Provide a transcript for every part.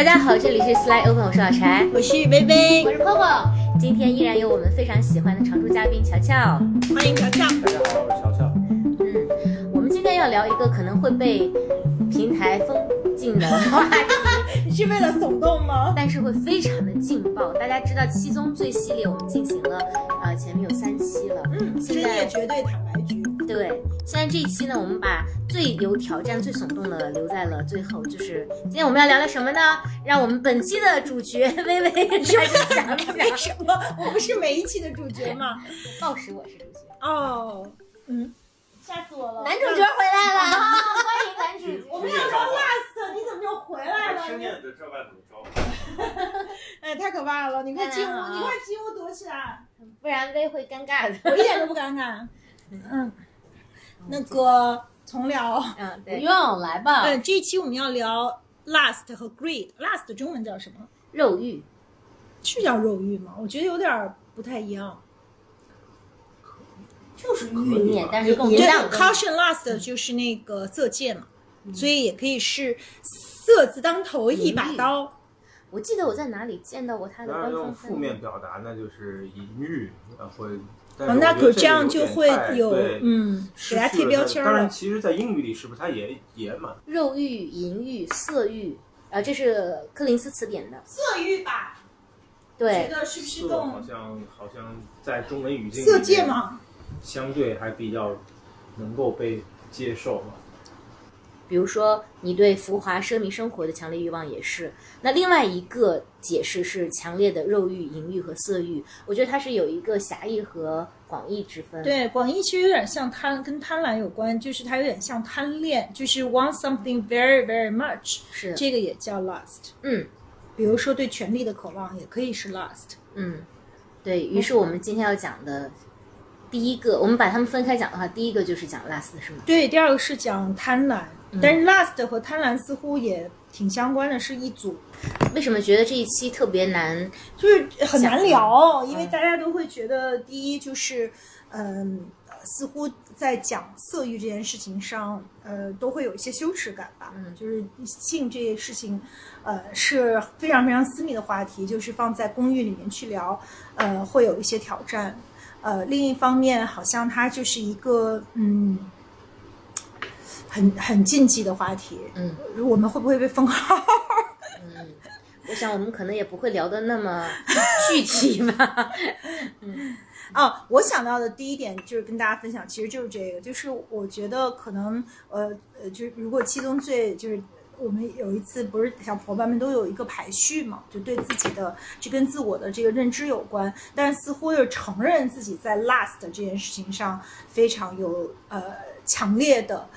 大家好，这里是 Sly Open，我是老柴，我是贝贝，我是 Popo。今天依然有我们非常喜欢的常驻嘉宾乔乔。欢迎乔乔。大家好，我是乔乔。嗯，我们今天要聊一个可能会被平台封禁的话题，你是为了耸动吗？但是会非常的劲爆。大家知道七宗罪系列我们进行了，呃，前面有三期了。嗯，深夜绝对坦白局。对，现在这一期呢，我们把最有挑战、最耸动的留在了最后。就是今天我们要聊聊什么呢？让我们本期的主角微微开始讲讲。为什么？我不是每一期的主角吗？暴食我是主角。哦，嗯，吓死我了！男主角回来了，欢迎男主角。我们要聊 last，你怎么就回来了？深夜的这外怎么着？哎，太可怕了！你快进屋，你快进屋躲起来，不然薇会尴尬的。我一点都不尴尬。嗯。那个从聊，嗯，不用来吧。嗯，这一期我们要聊 lust 和 greed。lust 中文叫什么？肉欲，是叫肉欲吗？我觉得有点不太一样。就是欲念，但是更对 caution lust 就是那个色戒嘛，所以也可以是色字当头一把刀。我记得我在哪里见到过他的。官方负面表达，那就是淫欲，会。哦，那可这样就会有嗯，给他贴标签了。当然，其实，在英语里是不是它也也蛮肉欲、淫欲、色欲呃？这是柯林斯词典的色欲吧？对，觉得是不是更好像好像在中文语境色戒吗？相对还比较能够被接受嘛。比如说，你对浮华奢靡生活的强烈欲望也是。那另外一个解释是强烈的肉欲、淫欲和色欲。我觉得它是有一个狭义和广义之分。对，广义其实有点像贪，跟贪婪有关，就是它有点像贪恋，就是 want something very very much。是，这个也叫 lust。嗯，比如说对权力的渴望也可以是 lust。嗯，对于是我们今天要讲的第一个，我们把它们分开讲的话，第一个就是讲 lust，是吗？对，第二个是讲贪婪。但是 lust 和贪婪似乎也挺相关的，是一组。为什么觉得这一期特别难？就是很难聊，因为大家都会觉得，第一就是，嗯，似乎在讲色欲这件事情上，呃，都会有一些羞耻感吧。嗯，就是性这件事情，呃，是非常非常私密的话题，就是放在公寓里面去聊，呃，会有一些挑战。呃，另一方面，好像它就是一个，嗯。很很禁忌的话题，嗯，我们会不会被封号？嗯，我想我们可能也不会聊的那么 具体吧。嗯，哦，我想到的第一点就是跟大家分享，其实就是这个，就是我觉得可能，呃呃，就是如果七宗罪，就是我们有一次不是小伙伴们都有一个排序嘛，就对自己的这跟自我的这个认知有关，但是似乎又承认自己在 last 这件事情上非常有呃强烈的。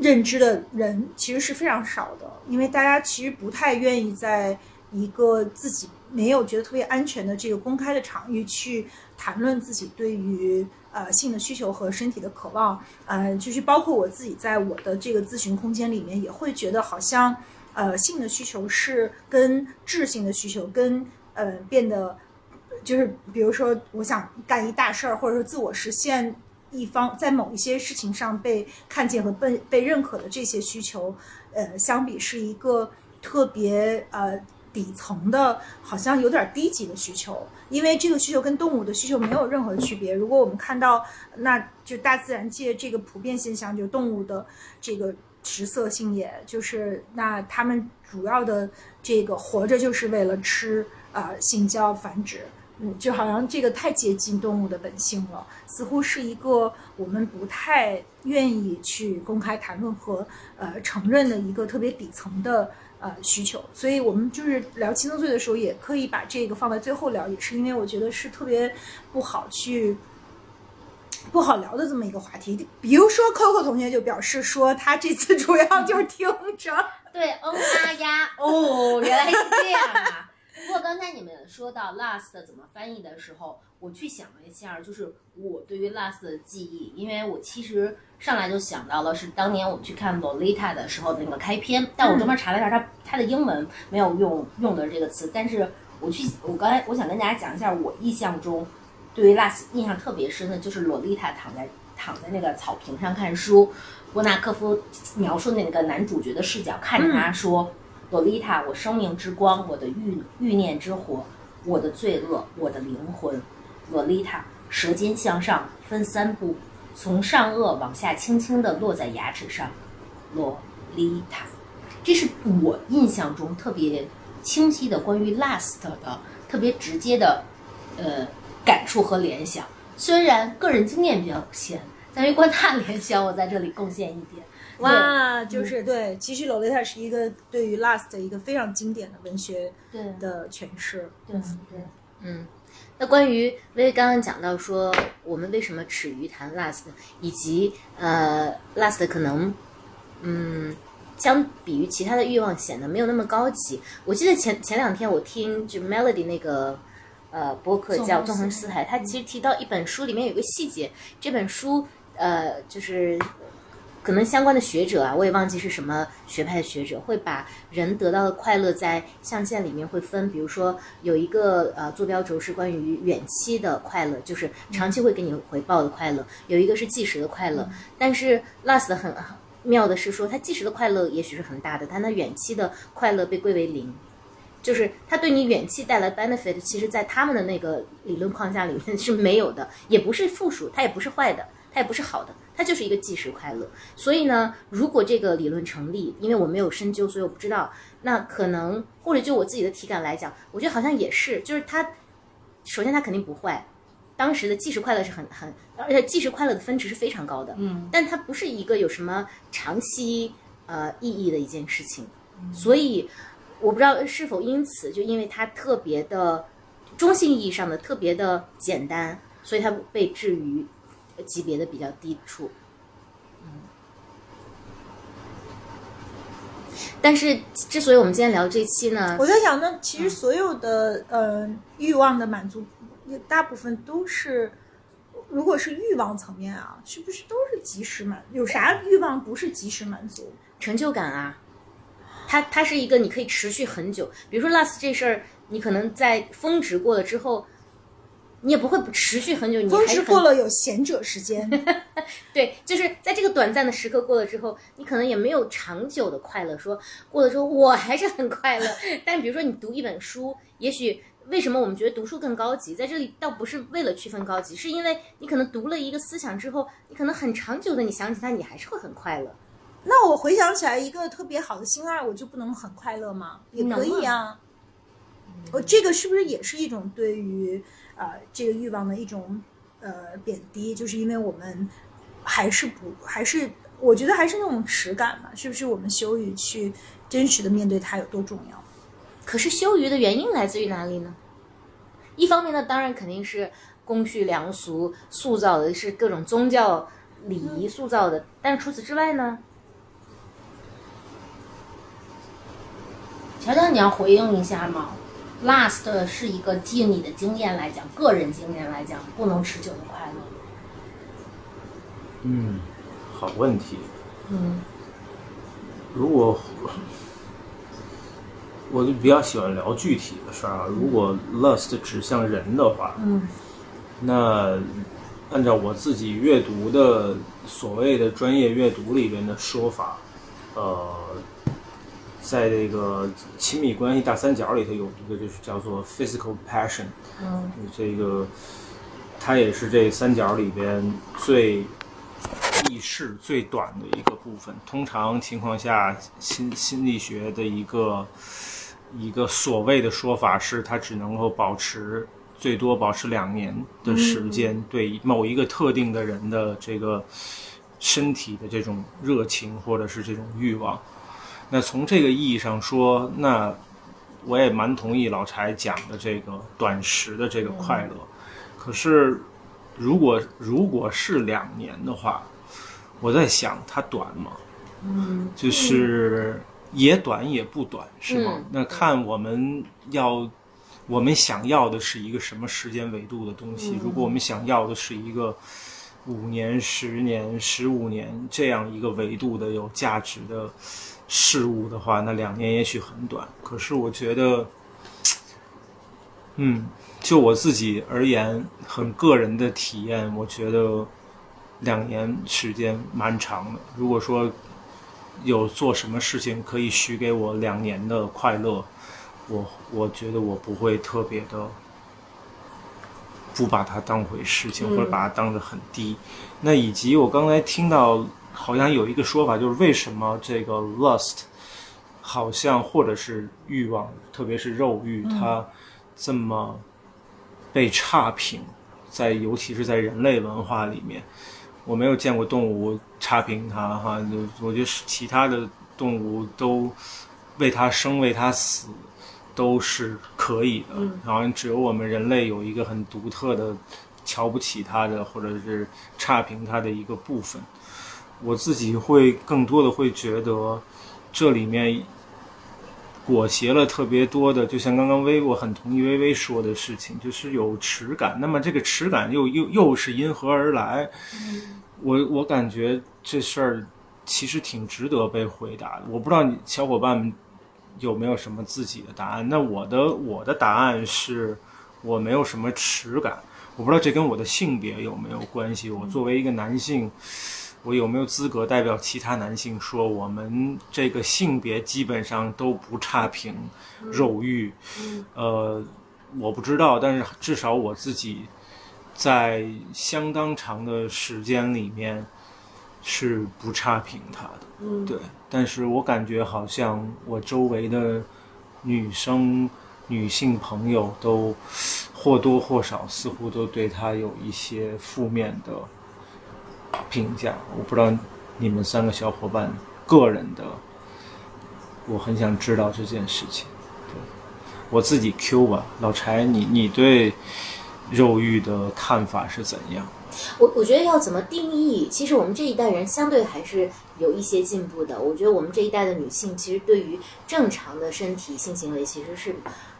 认知的人其实是非常少的，因为大家其实不太愿意在一个自己没有觉得特别安全的这个公开的场域去谈论自己对于呃性的需求和身体的渴望。呃，就是包括我自己在我的这个咨询空间里面，也会觉得好像呃性的需求是跟智性的需求跟呃变得就是比如说我想干一大事儿，或者说自我实现。一方在某一些事情上被看见和被被认可的这些需求，呃，相比是一个特别呃底层的，好像有点低级的需求，因为这个需求跟动物的需求没有任何区别。如果我们看到，那就大自然界这个普遍现象，就动物的这个食色性也，就是那它们主要的这个活着就是为了吃啊，性交繁殖。嗯，就好像这个太接近动物的本性了，似乎是一个我们不太愿意去公开谈论和呃承认的一个特别底层的呃需求。所以我们就是聊七宗罪的时候，也可以把这个放在最后聊，也是因为我觉得是特别不好去不好聊的这么一个话题。比如说，Coco 同学就表示说，他这次主要就是听着，对，嗯啊呀，哦，原来是这样啊。不过刚才你们说到 last 怎么翻译的时候，我去想了一下，就是我对于 last 的记忆，因为我其实上来就想到了是当年我们去看 Lolita 的时候的那个开篇，但我专门查了一下，它它的英文没有用用的这个词，但是我去我刚才我想跟大家讲一下，我印象中对于 last 印象特别深的就是 Lolita 躺在躺在那个草坪上看书，波纳科夫描述那个男主角的视角看着他说。洛丽塔，我生命之光，我的欲欲念之火，我的罪恶，我的灵魂。洛丽塔，舌尖向上，分三步，从上颚往下轻轻地落在牙齿上。洛丽塔，这是我印象中特别清晰的关于 last 的特别直接的呃感触和联想。虽然个人经验比较有限，但是关大联想，我在这里贡献一点。哇，就是对，其实《洛丽塔》是一个对于 Last 的一个非常经典的文学对的诠释。对对，嗯，那关于薇薇刚刚讲到说，我们为什么耻于谈 last，以及呃 last 可能，嗯，相比于其他的欲望显得没有那么高级。我记得前前两天我听就 Melody 那个呃播客叫《纵横四海》，他其实提到一本书里面有个细节，这本书呃就是。可能相关的学者啊，我也忘记是什么学派的学者，会把人得到的快乐在象限里面会分，比如说有一个呃坐标轴是关于远期的快乐，就是长期会给你回报的快乐；有一个是计时的快乐。但是 last 很很妙的是说，它计时的快乐也许是很大的，但它远期的快乐被归为零，就是它对你远期带来 benefit，其实在他们的那个理论框架里面是没有的，也不是负数，它也不是坏的，它也不是好的。它就是一个即时快乐，所以呢，如果这个理论成立，因为我没有深究，所以我不知道。那可能或者就我自己的体感来讲，我觉得好像也是，就是它，首先它肯定不坏，当时的即时快乐是很很，而且即时快乐的分值是非常高的，嗯，但它不是一个有什么长期呃意义的一件事情，所以我不知道是否因此就因为它特别的中性意义上的特别的简单，所以它被置于。级别的比较低处，嗯，但是之所以我们今天聊这期呢，我在想，那其实所有的呃欲望的满足，大部分都是，如果是欲望层面啊，是不是都是及时满？有啥欲望不是及时满足？成就感啊，它它是一个你可以持续很久，比如说 last 这事儿，你可能在峰值过了之后。你也不会持续很久，你峰值过了有闲者时间，对，就是在这个短暂的时刻过了之后，你可能也没有长久的快乐。说过了之后，我还是很快乐。但比如说你读一本书，也许为什么我们觉得读书更高级？在这里倒不是为了区分高级，是因为你可能读了一个思想之后，你可能很长久的你想起它，你还是会很快乐。那我回想起来一个特别好的心爱，我就不能很快乐吗？也可以啊。我这个是不是也是一种对于？呃，这个欲望的一种呃贬低，就是因为我们还是不还是，我觉得还是那种耻感吧，是不是？我们羞于去真实的面对它有多重要？可是羞于的原因来自于哪里呢？一方面呢，当然肯定是公序良俗塑造的，是各种宗教礼仪塑造的，但是除此之外呢？乔乔，你要回应一下吗？Last 是一个，基于你的经验来讲，个人经验来讲，不能持久的快乐。嗯，好问题。嗯，如果我就比较喜欢聊具体的事儿啊。如果 Lust 指向人的话，嗯，那按照我自己阅读的所谓的专业阅读里边的说法，呃。在这个亲密关系大三角里头，有一个就是叫做 physical passion，嗯，这个它也是这三角里边最意识最短的一个部分。通常情况下，心心理学的一个一个所谓的说法是，它只能够保持最多保持两年的时间，对某一个特定的人的这个身体的这种热情或者是这种欲望。那从这个意义上说，那我也蛮同意老柴讲的这个短时的这个快乐。可是，如果如果是两年的话，我在想它短吗？嗯，就是也短也不短，是吗？那看我们要我们想要的是一个什么时间维度的东西。如果我们想要的是一个五年、十年、十五年这样一个维度的有价值的。事物的话，那两年也许很短。可是我觉得，嗯，就我自己而言，很个人的体验，我觉得两年时间蛮长的。如果说有做什么事情可以许给我两年的快乐，我我觉得我不会特别的不把它当回事情，或者把它当得很低。那以及我刚才听到好像有一个说法，就是为什么这个 lust 好像或者是欲望，特别是肉欲，它这么被差评，在尤其是在人类文化里面。我没有见过动物差评它哈，就我觉得是其他的动物都为它生为它死都是可以的，好像只有我们人类有一个很独特的瞧不起它的或者是差评它的一个部分。我自己会更多的会觉得这里面裹挟了特别多的，就像刚刚微我很同意微微说的事情，就是有耻感。那么这个耻感又又又是因何而来？我我感觉这事儿其实挺值得被回答的。我不知道你小伙伴们有没有什么自己的答案。那我的我的答案是，我没有什么耻感。我不知道这跟我的性别有没有关系。我作为一个男性，我有没有资格代表其他男性说，我们这个性别基本上都不差评肉欲？呃，我不知道，但是至少我自己。在相当长的时间里面，是不差评他的，嗯，对。但是我感觉好像我周围的女生、女性朋友都或多或少似乎都对他有一些负面的评价。我不知道你们三个小伙伴个人的，我很想知道这件事情。对，我自己 Q 吧，老柴，你你对。肉欲的看法是怎样？我我觉得要怎么定义？其实我们这一代人相对还是有一些进步的。我觉得我们这一代的女性，其实对于正常的身体性行为，其实是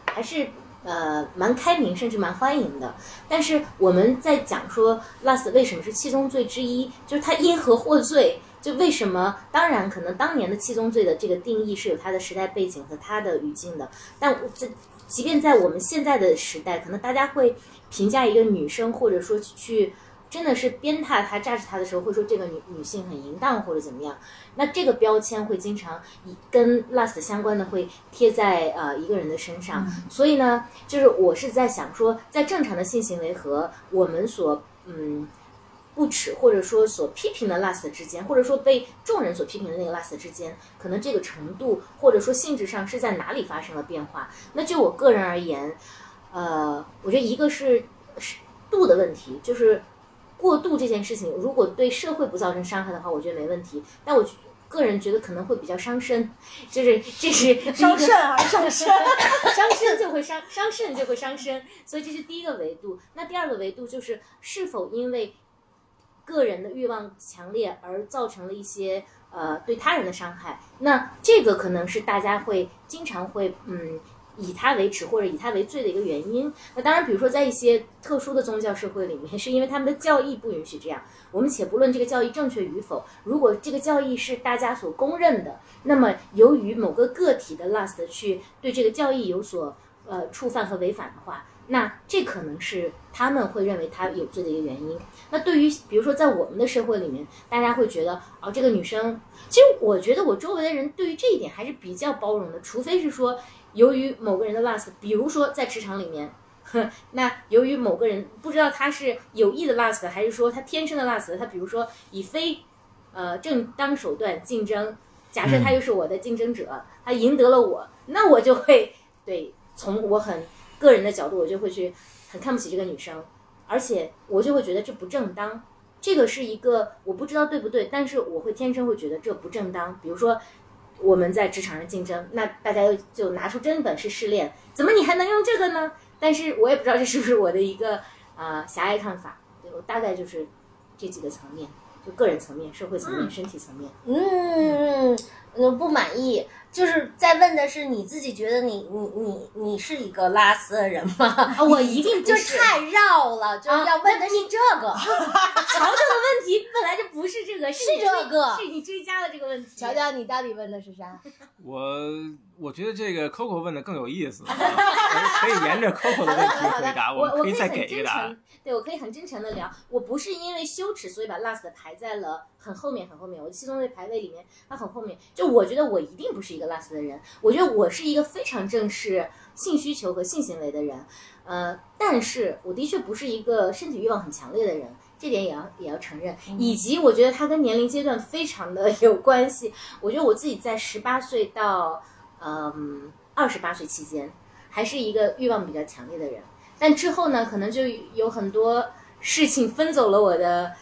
还是呃蛮开明，甚至蛮欢迎的。但是我们在讲说 lust 为什么是七宗罪之一，就是他因何获罪？就为什么？当然，可能当年的七宗罪的这个定义是有它的时代背景和它的语境的。但这即便在我们现在的时代，可能大家会。评价一个女生，或者说去真的是鞭挞他、榨取他的时候，会说这个女女性很淫荡或者怎么样。那这个标签会经常以跟 lust 相关的会贴在呃一个人的身上。所以呢，就是我是在想说，在正常的性行为和我们所嗯不耻或者说所批评的 lust 之间，或者说被众人所批评的那个 lust 之间，可能这个程度或者说性质上是在哪里发生了变化？那就我个人而言。呃，我觉得一个是是度的问题，就是过度这件事情，如果对社会不造成伤害的话，我觉得没问题。但我个人觉得可能会比较伤身，就是这是 伤肾啊伤身？伤身就会伤伤肾就会伤身，所以这是第一个维度。那第二个维度就是是否因为个人的欲望强烈而造成了一些呃对他人的伤害？那这个可能是大家会经常会嗯。以他为耻或者以他为罪的一个原因。那当然，比如说在一些特殊的宗教社会里面，是因为他们的教义不允许这样。我们且不论这个教义正确与否，如果这个教义是大家所公认的，那么由于某个个体的 lust 去对这个教义有所呃触犯和违反的话，那这可能是他们会认为他有罪的一个原因。那对于比如说在我们的社会里面，大家会觉得哦，这个女生，其实我觉得我周围的人对于这一点还是比较包容的，除非是说。由于某个人的 lust，比如说在职场里面，那由于某个人不知道他是有意的 lust，还是说他天生的 lust，他比如说以非呃正当手段竞争，假设他又是我的竞争者，他赢得了我，那我就会对从我很个人的角度，我就会去很看不起这个女生，而且我就会觉得这不正当，这个是一个我不知道对不对，但是我会天生会觉得这不正当，比如说。我们在职场上竞争，那大家就拿出真本事试炼，怎么你还能用这个呢？但是我也不知道这是不是我的一个呃狭隘看法，对我大概就是这几个层面，就个人层面、社会层面、身体层面。嗯，嗯，不满意。就是在问的是你自己觉得你你你你是一个拉丝的人吗？我一定就太绕了，就是要问的是这个。乔乔的问题本来就不是这个，是这个，是你追加的这个问题。乔乔，你到底问的是啥？我我觉得这个 Coco 问的更有意思，可以沿着 Coco 的问题回答，我可以再给一个答案。对，我可以很真诚的聊，我不是因为羞耻所以把 last 排在了。很后面，很后面。我七宗罪排位里面，它很后面。就我觉得我一定不是一个 last 的人，我觉得我是一个非常正视性需求和性行为的人。呃，但是我的确不是一个身体欲望很强烈的人，这点也要也要承认。以及我觉得它跟年龄阶段非常的 有关系。我觉得我自己在十八岁到嗯二十八岁期间，还是一个欲望比较强烈的人。但之后呢，可能就有很多事情分走了我的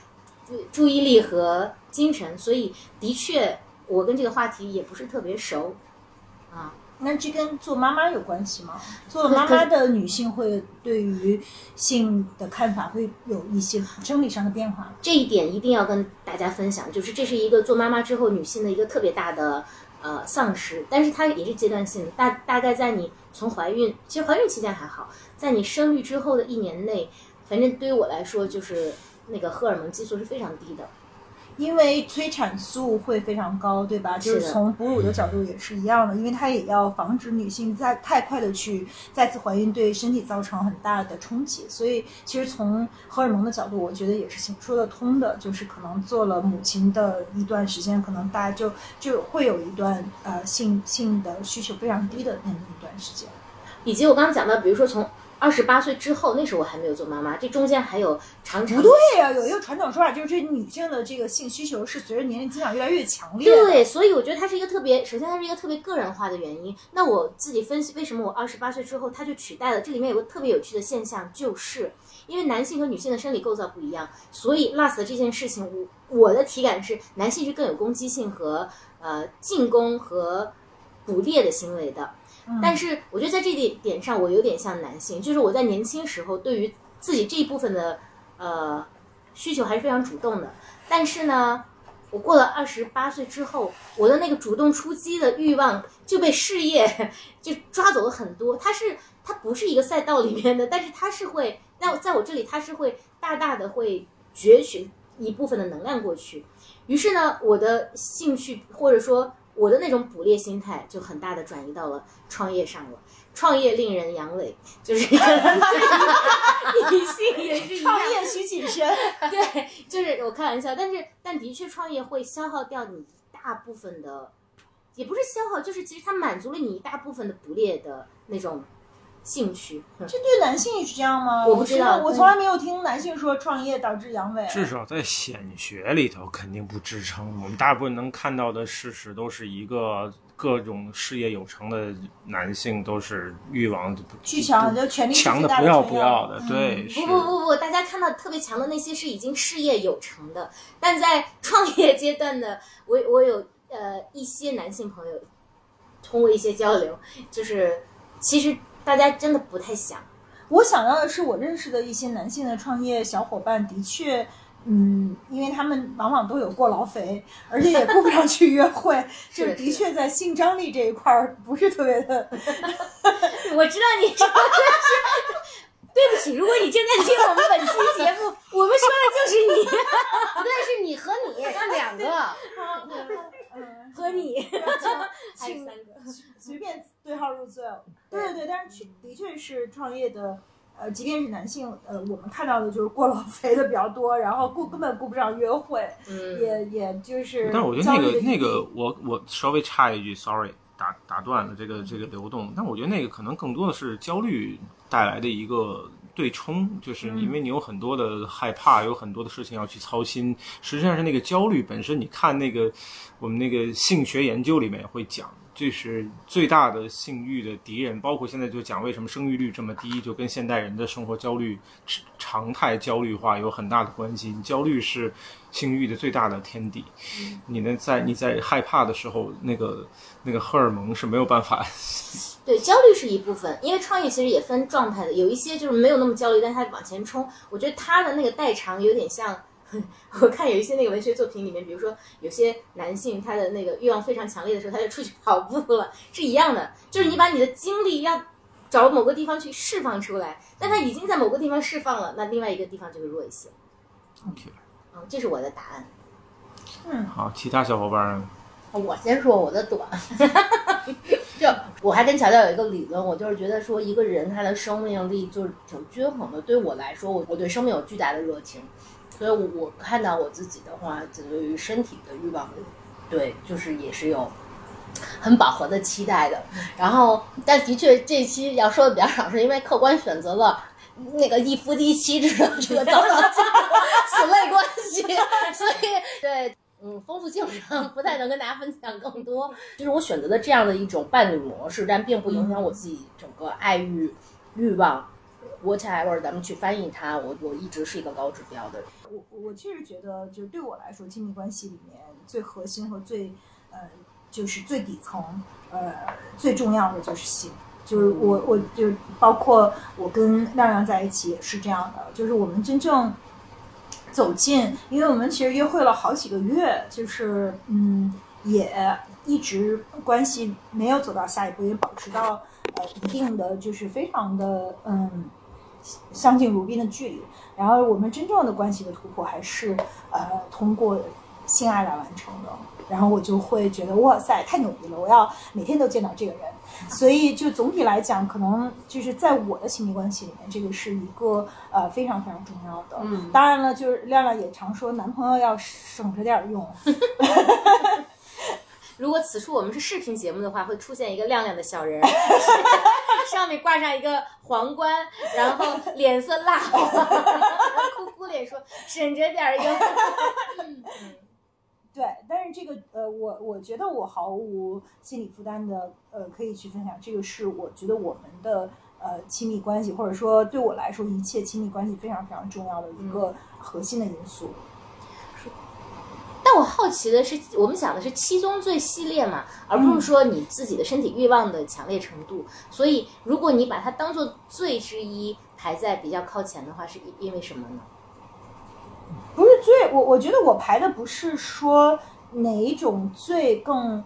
注意力和精神，所以的确，我跟这个话题也不是特别熟啊。那这跟做妈妈有关系吗？做了妈 妈的女性会对于性的看法会有一些生理上的变化。这一点一定要跟大家分享，就是这是一个做妈妈之后女性的一个特别大的呃丧失，但是它也是阶段性的，大大概在你从怀孕，其实怀孕期间还好，在你生育之后的一年内，反正对于我来说，就是那个荷尔蒙激素是非常低的。因为催产素会非常高，对吧？就是从哺乳的角度也是一样的，因为它也要防止女性在太快的去再次怀孕，对身体造成很大的冲击。所以，其实从荷尔蒙的角度，我觉得也是行说得通的。就是可能做了母亲的一段时间，可能大家就就会有一段呃性性的需求非常低的那么一段时间。以及我刚刚讲到，比如说从二十八岁之后，那时候我还没有做妈妈，这中间还有长长不对呀、有一个传统说法，就是这女性的这个性需求是随着年龄增长越来越强烈的。对，所以我觉得它是一个特别，首先它是一个特别个人化的原因。那我自己分析为什么我二十八岁之后它就取代了，这里面有个特别有趣的现象，就是因为男性和女性的生理构造不一样，所以 lust 这件事情，我我的体感是男性是更有攻击性和呃进攻和捕猎的行为的。但是我觉得在这点点上，我有点像男性，就是我在年轻时候对于自己这一部分的呃需求还是非常主动的。但是呢，我过了二十八岁之后，我的那个主动出击的欲望就被事业 就抓走了很多。它是它不是一个赛道里面的，但是它是会在在我这里，它是会大大的会攫取一部分的能量过去。于是呢，我的兴趣或者说我的那种捕猎心态就很大的转移到了创业上了。创业令人阳痿，就是 女性也是创业需谨慎。对，就是我开玩笑，但是但的确创业会消耗掉你大部分的，也不是消耗，就是其实它满足了你一大部分的捕猎的那种兴趣。嗯这对男性也是这样吗？我不知道我从来没有听男性说创业导致阳痿。至少在显学里头肯定不支撑。我们大部分能看到的事实都是一个各种事业有成的男性都是欲望巨强，就权力强的不要不要的，嗯对，不不不不，大家看到特别强的那些是已经事业有成的，但在创业阶段的，我我有呃一些男性朋友通过一些交流，就是其实大家真的不太想。我想到的是，我认识的一些男性的创业小伙伴，的确，嗯，因为他们往往都有过劳肥，而且也顾不上去约会，就的的确在性张力这一块儿不是特别的。我知道你说的是，对不起，如果你正在听我们本期节目，我们说的就是你 不对，是你和你那两个。和你，还有性三个。随便对号入座。对对对，但是确的确是创业的，呃，即便是男性，呃，我们看到的就是过劳肥的比较多，然后顾根本顾不上约会，嗯，也也就是。但是我觉得那个那个，我我稍微插一句，sorry，打打断了这个这个流动。但我觉得那个可能更多的是焦虑带来的一个对冲，就是因为你有很多的害怕，有很多的事情要去操心。实际上是那个焦虑本身，你看那个我们那个性学研究里面也会讲。这是最大的性欲的敌人，包括现在就讲为什么生育率这么低，就跟现代人的生活焦虑、常态焦虑化有很大的关系。焦虑是性欲的最大的天敌。你呢，在你在害怕的时候，那个那个荷尔蒙是没有办法。对，焦虑是一部分，因为创业其实也分状态的，有一些就是没有那么焦虑，但是他往前冲。我觉得他的那个代偿有点像，我看有一些那个文学作品里面，比如说有些男性他的那个欲望非常强烈的时候，他就出去跑步了，是一样的，就是你把你的精力要找某个地方去释放出来，但他已经在某个地方释放了，那另外一个地方就会弱一些。OK，嗯，这是我的答案。嗯好，其他小伙伴呢？我先说我的短，就我还跟乔乔有一个理论，我就是觉得说一个人他的生命力就是挺均衡的。对我来说，我我对生命有巨大的热情，所以我我看到我自己的话，这对于身体的欲望，对，就是也是有很饱和的期待的。然后，但的确这期要说的比较少，是因为客观选择了。那个一夫一妻制的这个早早期此类关系，所以对，嗯，丰富性上不太能跟大家分享更多。就是我选择的这样的一种伴侣模式，但并不影响我自己整个爱欲欲望。whatever，咱们去翻译它，我我一直是一个高指标的人。我我确实觉得，就是对我来说，亲密关系里面最核心和最呃，就是最底层呃最重要的就是性。就是我，我就包括我跟亮亮在一起也是这样的，就是我们真正走近，因为我们其实约会了好几个月，就是嗯，也一直关系没有走到下一步，也保持到呃一定的就是非常的嗯相敬如宾的距离。然后我们真正的关系的突破还是呃通过性爱来完成的。然后我就会觉得哇塞，太牛逼了！我要每天都见到这个人。所以，就总体来讲，可能就是在我的亲密关系里面，这个是一个呃非常非常重要的。嗯，当然了，就是亮亮也常说，男朋友要省着点用。如果此处我们是视频节目的话，会出现一个亮亮的小人，上面挂上一个皇冠，然后脸色蜡黄，哭哭脸说省着点用。对，但是这个呃，我我觉得我毫无心理负担的，呃，可以去分享。这个是我觉得我们的呃亲密关系，或者说对我来说，一切亲密关系非常非常重要的一个核心的因素。但我好奇的是，我们讲的是七宗罪系列嘛，而不是说你自己的身体欲望的强烈程度。所以，如果你把它当做罪之一排在比较靠前的话，是因为什么呢？罪，我我觉得我排的不是说哪一种最更。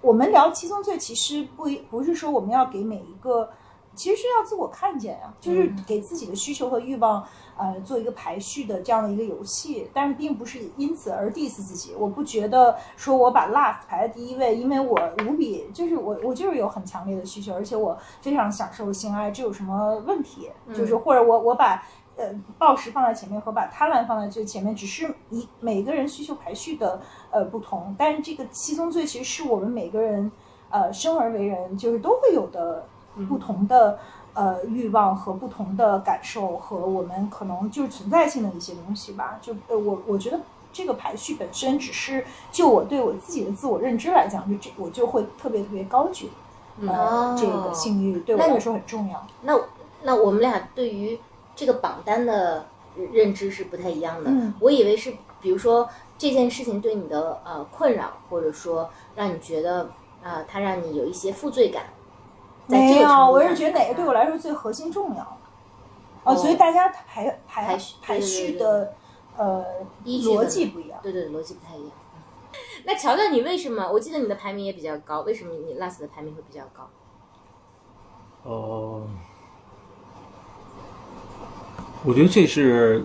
我们聊七宗罪，其实不不是说我们要给每一个，其实是要自我看见呀，就是给自己的需求和欲望，呃，做一个排序的这样的一个游戏。但是并不是因此而 diss 自己。我不觉得说我把 last 排在第一位，因为我无比就是我我就是有很强烈的需求，而且我非常享受性爱，这有什么问题？就是或者我我把。呃，暴食放在前面和把贪婪放在最前面，只是一每个人需求排序的呃不同。但是这个七宗罪其实是我们每个人呃生而为人就是都会有的不同的呃欲望和不同的感受和我们可能就是存在性的一些东西吧。就呃我我觉得这个排序本身只是就我对我自己的自我认知来讲，就这我就会特别特别高举呃这个性欲对我来说很重要。那那我们俩对于。这个榜单的认知是不太一样的。我以为是，比如说这件事情对你的呃困扰，或者说让你觉得啊，它让你有一些负罪感。没有，我是觉得哪个对我来说最核心重要。哦，所以大家排排排序的呃逻辑不一样。对对，逻辑不太一样。那乔乔，你为什么？我记得你的排名也比较高，为什么你 last 的排名会比较高？哦。我觉得这是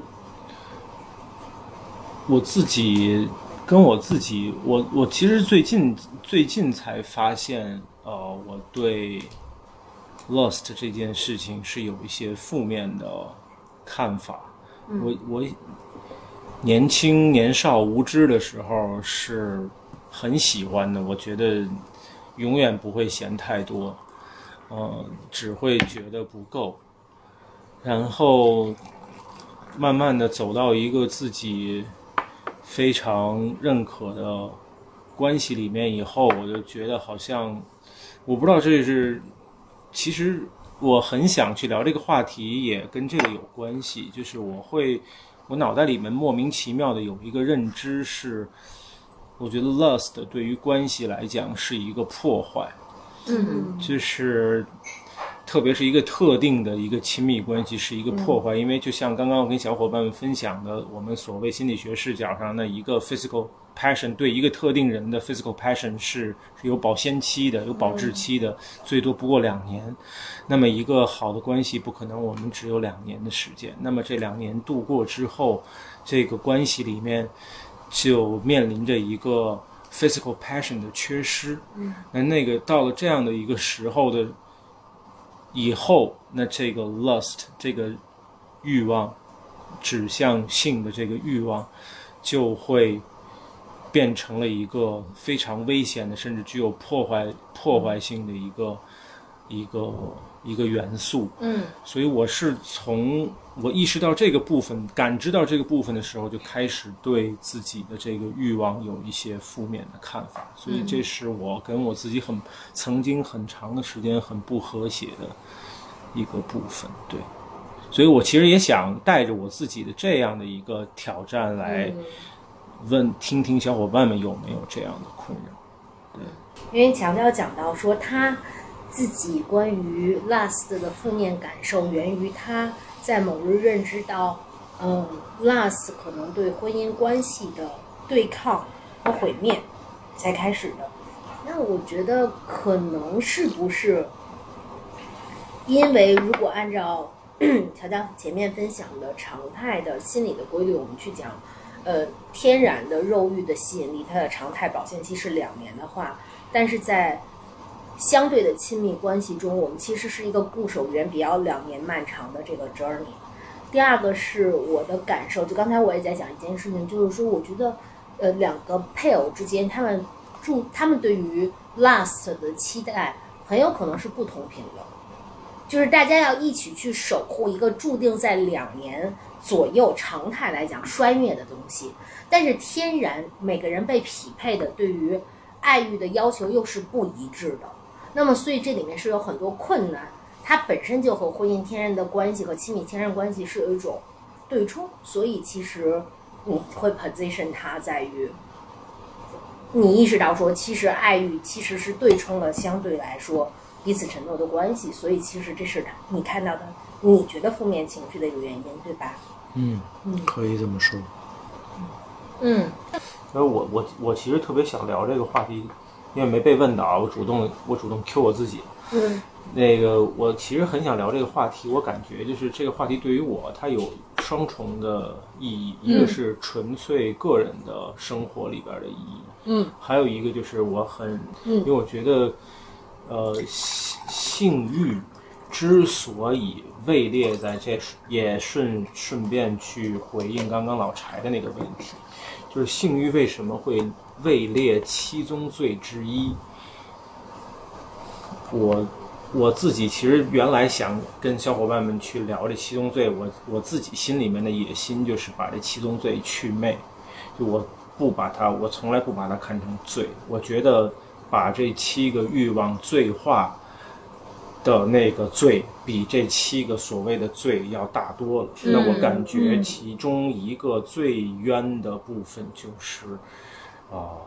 我自己跟我自己，我我其实最近最近才发现，呃，我对 lost 这件事情是有一些负面的看法。我我年轻年少无知的时候是很喜欢的，我觉得永远不会嫌太多，呃，只会觉得不够。然后，慢慢的走到一个自己非常认可的关系里面以后，我就觉得好像，我不知道这是，其实我很想去聊这个话题，也跟这个有关系。就是我会，我脑袋里面莫名其妙的有一个认知是，我觉得 lust 对于关系来讲是一个破坏，嗯，就是。特别是一个特定的一个亲密关系是一个破坏，因为就像刚刚我跟小伙伴们分享的，我们所谓心理学视角上的一个 physical passion，对一个特定人的 physical passion 是是有保鲜期的，有保质期的，最多不过两年。那么一个好的关系不可能我们只有两年的时间，那么这两年度过之后，这个关系里面就面临着一个 physical passion 的缺失。嗯，那那个到了这样的一个时候的。以后，那这个 lust 这个欲望指向性的这个欲望，就会变成了一个非常危险的，甚至具有破坏破坏性的一个一个一个元素。嗯所以我是从我意识到这个部分、感知到这个部分的时候，就开始对自己的这个欲望有一些负面的看法。所以这是我跟我自己很曾经很长的时间很不和谐的一个部分。对，所以我其实也想带着我自己的这样的一个挑战来问，听听小伙伴们有没有这样的困扰。对因为强调讲到说他自己关于 last 的负面感受源于他在某日认知到，嗯，last 可能对婚姻关系的对抗和毁灭才开始的。那我觉得可能是不是因为如果按照 乔乔前面分享的常态的心理的规律，我们去讲，呃，天然的肉欲的吸引力，它的常态保鲜期是两年的话，但是在相对的亲密关系中，我们其实是一个固守原比较两年漫长的这个 journey。第二个是我的感受，就刚才我也在讲一件事情，就是说，我觉得，呃，两个配偶之间，他们注他们对于 last 的期待，很有可能是不同频的。就是大家要一起去守护一个注定在两年左右常态来讲衰灭的东西，但是天然每个人被匹配的对于爱欲的要求又是不一致的。那么，所以这里面是有很多困难，它本身就和婚姻天然的关系和亲密天然关系是有一种对冲，所以其实你会 position 它在于你意识到说，其实爱欲其实是对冲了相对来说彼此承诺的关系，所以其实这是你看到的你觉得负面情绪的一个原因，对吧？嗯嗯可以这么说。嗯所以我我我其实特别想聊这个话题，因为没被问到啊，我主动我主动 Q 我自己。嗯那个我其实很想聊这个话题，我感觉就是这个话题对于我它有双重的意义，一个是纯粹个人的生活里边的意义，嗯。还有一个就是我很，嗯。因为我觉得，呃，性性欲之所以位列在这，也顺顺便去回应刚刚老柴的那个问题，就是性欲为什么会位列七宗罪之一？我我自己其实原来想跟小伙伴们去聊这七宗罪，我我自己心里面的野心就是把这七宗罪去魅，就我不把它，我从来不把它看成罪。我觉得把这七个欲望罪化的那个罪，比这七个所谓的罪要大多了。那我感觉其中一个最冤的部分就是，啊、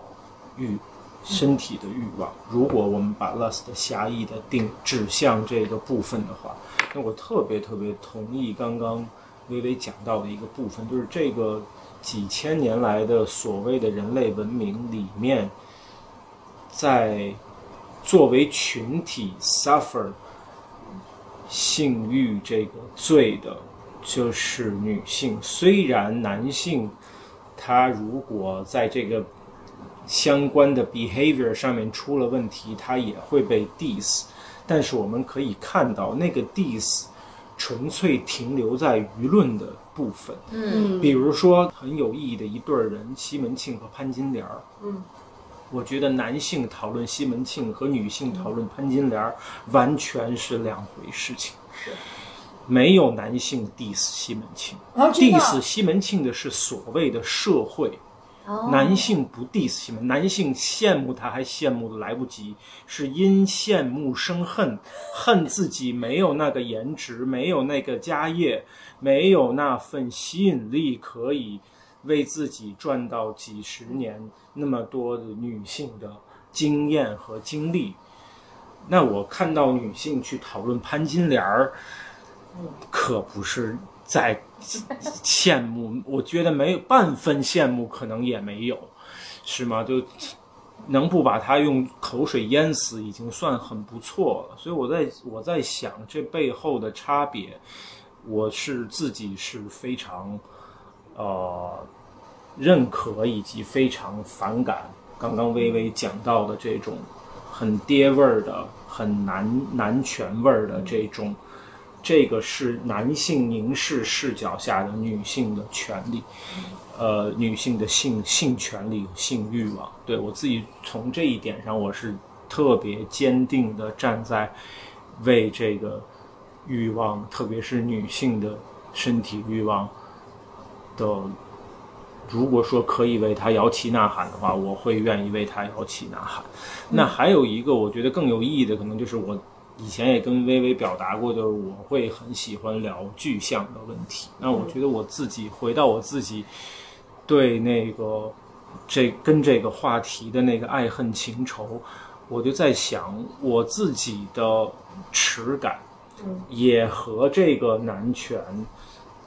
欲身体的欲望。如果我们把 lust 狭义的定指向这个部分的话，那我特别特别同意刚刚微微讲到的一个部分，就是这个几千年来的所谓的人类文明里面，在作为群体 suffer 性欲这个罪的，就是女性。虽然男性他如果在这个相关的 behavior 上面出了问题，他也会被 diss。但是我们可以看到，那个 diss 纯粹停留在舆论的部分。嗯比如说很有意义的一对儿人，西门庆和潘金莲儿。嗯，我觉得男性讨论西门庆和女性讨论潘金莲儿完全是两回事情。没有男性 diss 西门庆、啊 diss 西门庆的是所谓的社会。男性不 diss 西门，男性羡慕他还羡慕的来不及，是因羡慕生恨，恨自己没有那个颜值，没有那个家业，没有那份吸引力，可以为自己赚到几十年那么多的女性的经验和经历。那我看到女性去讨论潘金莲儿，可不是在羡慕，我觉得没有半分羡慕，可能也没有，是吗？就能不把它用口水淹死，已经算很不错了。所以我在我在想这背后的差别，我是自己是非常呃认可以及非常反感刚刚微微讲到的这种很爹味儿的、很男男权味儿的这种这个是男性凝视视角下的女性的权利，呃，女性的性性权利、性欲望。对我自己从这一点上，我是特别坚定的站在为这个欲望，特别是女性的身体欲望的。如果说可以为他摇旗呐喊的话，我会愿意为他摇旗呐喊。那还有一个我觉得更有意义的，可能就是我。以前也跟微微表达过，就是我会很喜欢聊具象的问题。那我觉得我自己回到我自己对那个这跟这个话题的那个爱恨情仇，我就在想我自己的耻感，也和这个男权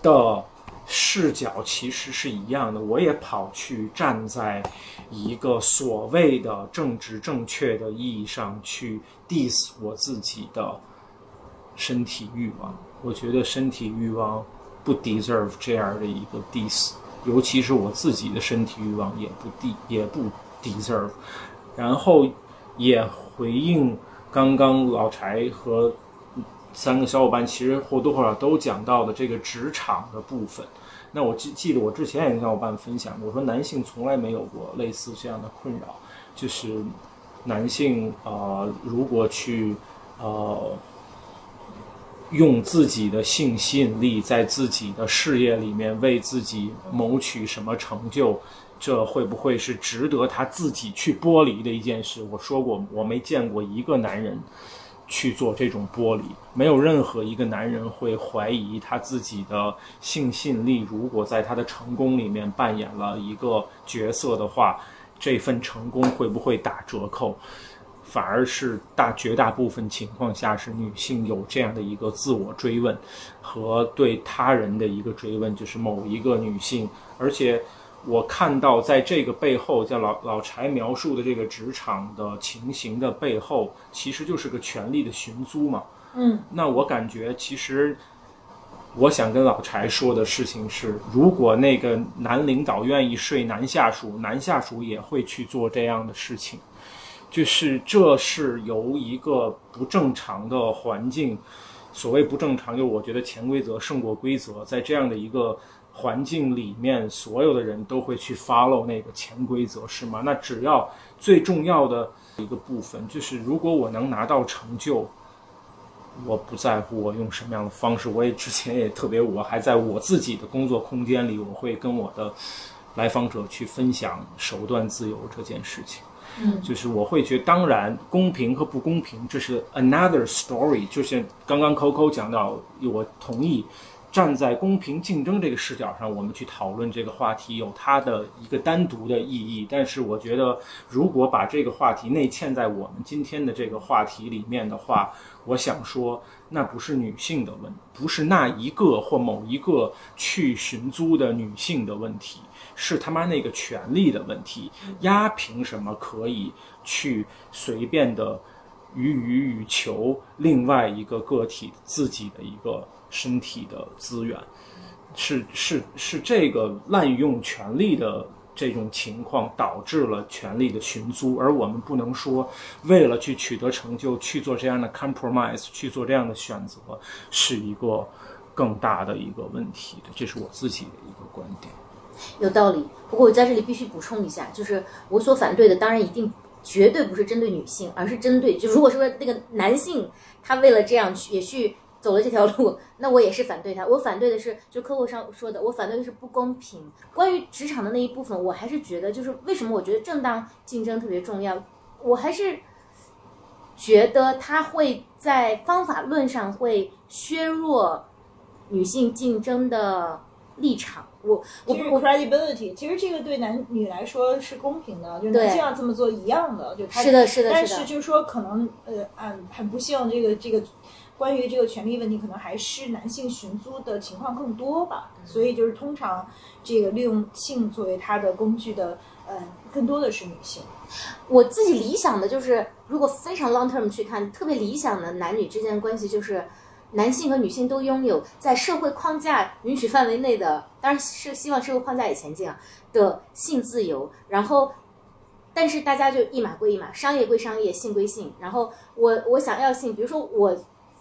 的。视角其实是一样的，我也跑去站在一个所谓的政治正确的意义上去 diss 我自己的身体欲望。我觉得身体欲望不 deserve 这样的一个 diss，尤其是我自己的身体欲望也不 d 也不 deserve。然后也回应刚刚老柴和。三个小伙伴其实或多或少都讲到了这个职场的部分。那我记记得我之前也跟小伙伴分享过，我说男性从来没有过类似这样的困扰，就是男性啊，如果去呃用自己的性吸引力在自己的事业里面为自己谋取什么成就，这会不会是值得他自己去剥离的一件事？我说过，我没见过一个男人。去做这种剥离，没有任何一个男人会怀疑他自己的性吸引力。如果在他的成功里面扮演了一个角色的话，这份成功会不会打折扣？反而是大绝大部分情况下是女性有这样的一个自我追问和对他人的一个追问，就是某一个女性，而且。我看到，在这个背后，在老老柴描述的这个职场的情形的背后，其实就是个权力的寻租嘛。嗯，那我感觉，其实我想跟老柴说的事情是，如果那个男领导愿意睡男下属，男下属也会去做这样的事情。就是这是由一个不正常的环境，所谓不正常，就我觉得潜规则胜过规则，在这样的一个。环境里面所有的人都会去 follow 那个潜规则，是吗？那只要最重要的一个部分就是，如果我能拿到成就，我不在乎我用什么样的方式。我也之前也特别，我还在我自己的工作空间里，我会跟我的来访者去分享手段自由这件事情。嗯，就是我会觉得，当然公平和不公平这是 another story。就像刚刚 Coco 讲到，我同意。站在公平竞争这个视角上，我们去讨论这个话题有它的一个单独的意义。但是，我觉得如果把这个话题内嵌在我们今天的这个话题里面的话，我想说，那不是女性的问，不是那一个或某一个去寻租的女性的问题，是他妈那个权利的问题。丫凭什么可以去随便的予予予求另外一个个体自己的一个？身体的资源，是是是这个滥用权力的这种情况导致了权力的寻租，而我们不能说为了去取得成就去做这样的 compromise，去做这样的选择是一个更大的一个问题，这是我自己的一个观点。有道理，不过我在这里必须补充一下，就是我所反对的，当然一定绝对不是针对女性，而是针对就如果说那个男性他为了这样去也去。走了这条路，那我也是反对他。我反对的是，就客户上说的，我反对的是不公平。关于职场的那一部分，我还是觉得，就是为什么我觉得正当竞争特别重要，我还是觉得他会在方法论上会削弱女性竞争的立场。我我我 credibility，其实这个对男女来说是公平的，就男性要这么做一样的，就他是的，是的，但是就是说可能呃，很，很不幸，这个这个。关于这个权利问题，可能还是男性寻租的情况更多吧。所以就是通常这个利用性作为他的工具的，呃，更多的是女性。我自己理想的就是，如果非常 long term 去看，特别理想的男女之间的关系，就是男性和女性都拥有在社会框架允许范围内的，当然是希望社会框架也前进啊的性自由。然后，但是大家就一码归一码，商业归商业，性归性。然后我我想要性，比如说我。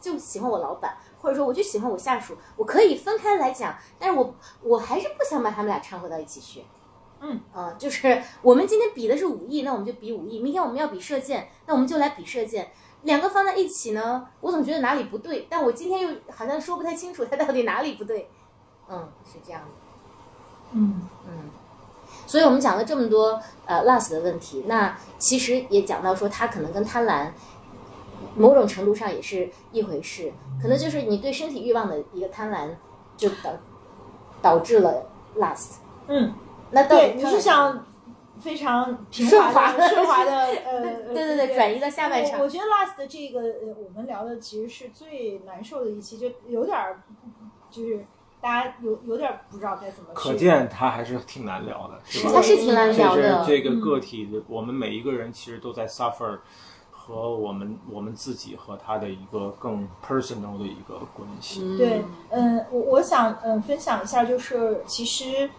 就喜欢我老板，或者说我就喜欢我下属，我可以分开来讲，但是我我还是不想把他们俩掺和到一起去。嗯啊、就是我们今天比的是武艺，那我们就比武艺；明天我们要比射箭，那我们就来比射箭。两个放在一起呢，我总觉得哪里不对，但我今天又好像说不太清楚它到底哪里不对。嗯，是这样的。嗯嗯，所以我们讲了这么多呃 lust 的问题，那其实也讲到说他可能跟贪婪某种程度上也是一回事，可能就是你对身体欲望的一个贪婪，就导导致了 last。嗯，那到对，你是想非常平顺滑滑顺滑的 呃，对对对，转移到下半场我。我觉得 last 的这个呃，我们聊的其实是最难受的一期，就有点儿就是大家有有点儿不知道该怎么去。可见他还是挺难聊的，是吧？它是挺难聊这的是，这个个体的，我们每一个人其实都在 suffer 和我们我们自己和他的一个更 personal 的一个关系。对，嗯，我我想嗯分享一下，就是其实，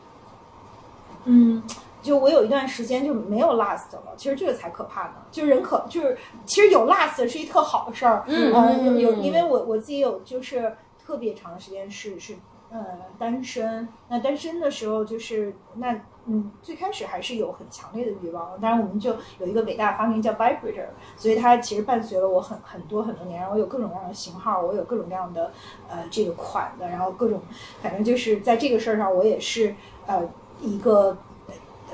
嗯，就我有一段时间就没有 last 了，其实这个才可怕呢。就人可就是其实有 last 是一特好的事儿，嗯呃，有嗯有，因为我我自己有就是特别长的时间是是呃单身，那单身的时候就是那嗯最开始还是有很强烈的欲望，当然我们就有一个伟大发明叫 vibrator，所以它其实伴随了我很很多很多年，然后有各种各样的型号，我有各种各样的呃这个款的，然后各种反正就是在这个事儿上我也是呃一个。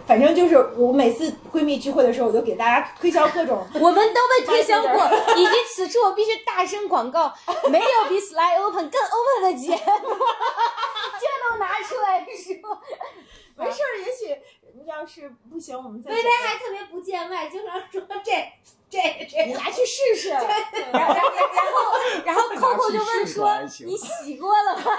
反正就是我每次闺蜜聚会的时候，我就给大家推销各种 我们都被推销过，以及此处我必须大声广告，没有比 Slide Open 更 open 的节目，这都拿出来说。没事儿，也许要是不行，我们再薇讲薇还特别不见外，经常说这这这你拿去试试。然后，然后，然后 Coco 就问说试试：“你洗过了吗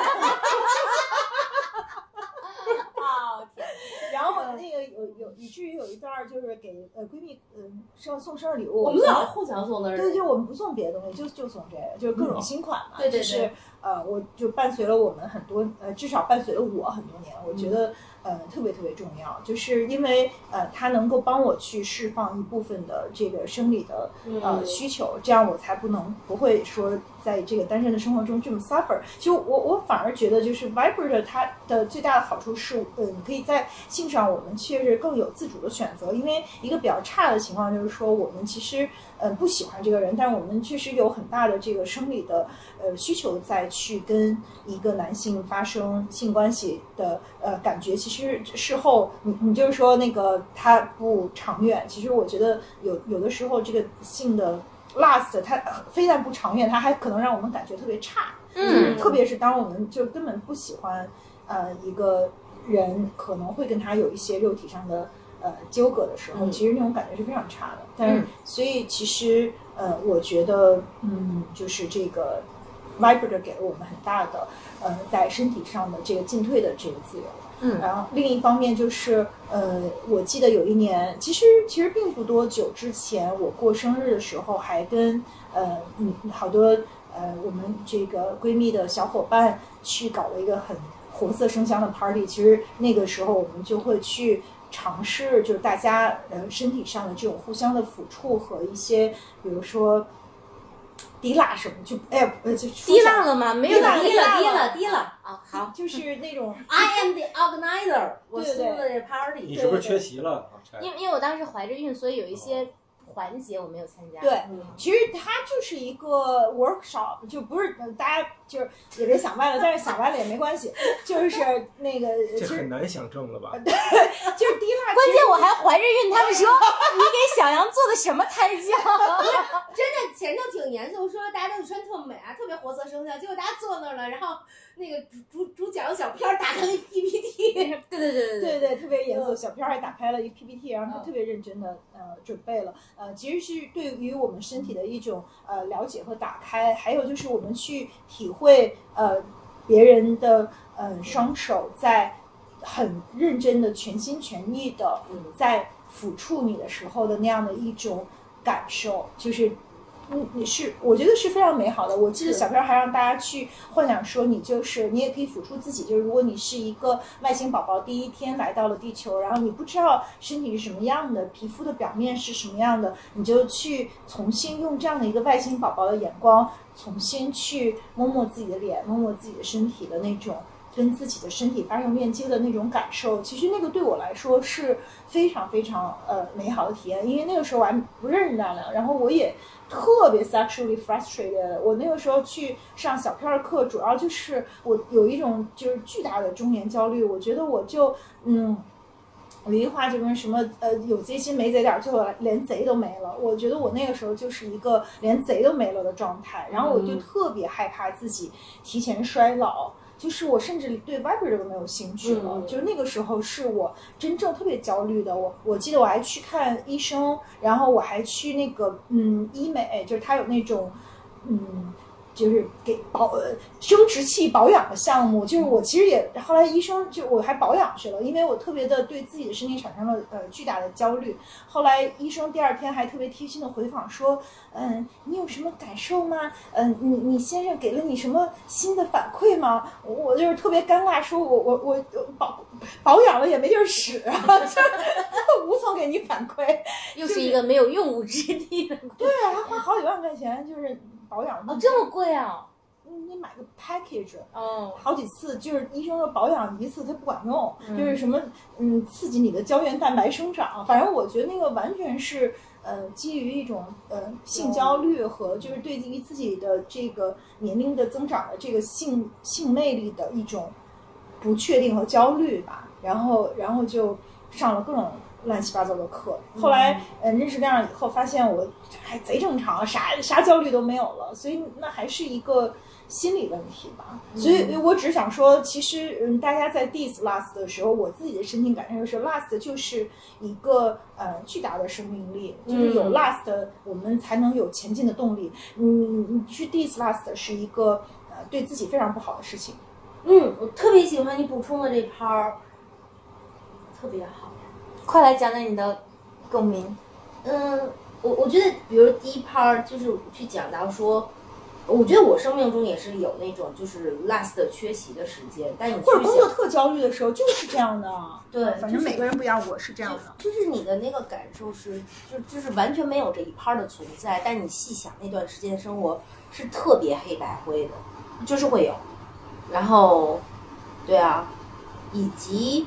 哦天！然后那个有有，以至于有一段儿就是给呃闺蜜嗯生送生日礼物，我们老互相送的对，就我们不送别的东西，就就送这个，就是各种新款嘛。对对对就是呃，我就伴随了我们很多呃，至少伴随了我很多年，我觉得呃特别特别重要，就是因为呃它能够帮我去释放一部分的这个生理的呃嗯需求，这样我才不能不会说在这个单身的生活中这么 suffer。就我我反而觉得就是 vibrant 它的最大的好处是，呃，你可以在性上我们确实更有自主的选择，因为一个比较差的情况就是说我们其实呃不喜欢这个人，但是我们确实有很大的这个生理的呃需求再去跟一个男性发生性关系的呃感觉，其实事后你你就是说那个他不长远，其实我觉得有有的时候这个性的 last 它非但不长远，它还可能让我们感觉特别差。嗯特别是当我们就根本不喜欢呃一个人，可能会跟他有一些肉体上的呃纠葛的时候，嗯其实那种感觉是非常差的。但是，嗯所以其实呃，我觉得嗯，就是这个 Vibrator 给了我们很大的呃在身体上的这个进退的这个自由。嗯然后另一方面就是，呃，我记得有一年，其实其实并不多久之前，我过生日的时候，还跟呃嗯好多呃我们这个闺蜜的小伙伴去搞了一个很活色生香的 party。其实那个时候我们就会去尝试，就是大家呃身体上的这种互相的抚触和一些，比如说滴蜡什么，就哎呀呃就滴蜡了吗？没有滴蜡低滴蜡了低了低了啊，好，就是那种！I am the organizer，我对对送的这 party。你是不是缺席了？因为因为我当时怀着孕，所以有一些环节我没有参加。对，其实它就是一个 workshop，就不是呃大家就是也别想歪了，但是想歪了也没关系，就是那个这很难想正了吧？对就是滴蜡，关键我还怀着孕，他们说你给小杨做的什么胎教？真的前头挺严肃，说大家都穿特美啊，特别活色生香，结果大家坐那儿了，然后那个主主主讲小片儿打开了 PPT，对对对对对。对，特别严肃。小片儿还打开了一 PPT，然后他特别认真的呃准备了，呃，其实是对于我们身体的一种呃了解和打开，还有就是我们去体会呃别人的呃双手在很认真的全心全意的在抚触你的时候的那样的一种感受，就是你你是我觉得是非常美好的。我记得小片儿还让大家去幻想说，你就是你也可以辅助自己，就是如果你是一个外星宝宝，第一天来到了地球，然后你不知道身体是什么样的，皮肤的表面是什么样的，你就去重新用这样的一个外星宝宝的眼光，重新去摸摸自己的脸，摸摸自己的身体的那种。跟自己的身体发生链接的那种感受，其实那个对我来说是非常非常呃美好的体验，因为那个时候我还不认识娜亮，然后我也特别 sexually frustrated。我那个时候去上小片儿课，主要就是我有一种就是巨大的中年焦虑，我觉得我就嗯，有一句话就跟什么呃有贼心没贼胆，最后连贼都没了。我觉得我那个时候就是一个连贼都没了的状态，然后我就特别害怕自己提前衰老。就是我甚至对 Viber 都没有兴趣了，嗯就是那个时候是我真正特别焦虑的。我我记得我还去看医生，然后我还去那个嗯医美，就是他有那种嗯。就是给保呃生殖器保养的项目，就是我其实也后来医生就我还保养去了，因为我特别的对自己的身体产生了呃巨大的焦虑。后来医生第二天还特别贴心的回访说，嗯，你有什么感受吗？嗯，你你先生给了你什么新的反馈吗？我我就是特别尴尬，说我我我保保养了也没地儿使啊，就无从给你反馈。又是一个没有用武之地的。对啊，还花好几万块钱就是保养哦，这么贵啊！嗯你买个 package，哦，好几次，就是医生说保养一次它不管用，嗯。就是什么嗯刺激你的胶原蛋白生长，反正我觉得那个完全是呃基于一种呃性焦虑和就是对于自己的这个年龄的增长的这个性性魅力的一种不确定和焦虑吧，然后然后就上了各种。乱七八糟的课，后来嗯认识亮亮以后，发现我还贼正常，啥啥焦虑都没有了，所以那还是一个心理问题吧。所以我只想说，其实嗯，大家在 diss last 的时候，我自己的身体感受就是，last 就是一个呃巨大的生命力，就是有嗯 last，我们才能有前进的动力。嗯你去 diss last 是一个呃对自己非常不好的事情。嗯，我特别喜欢你补充的这 part，，特别好。快来讲讲你的共鸣。嗯，我我觉得，比如第一 part 就是去讲到说，我觉得我生命中也是有那种就是 last 的缺席的时间，但你或者工作特焦虑的时候就是这样的。对反正每个人不一样，我是这样的。就是你的那个感受是，就就是完全没有这一 part 的存在，但你细想那段时间生活是特别黑白灰的，就是会有。然后，对啊，以及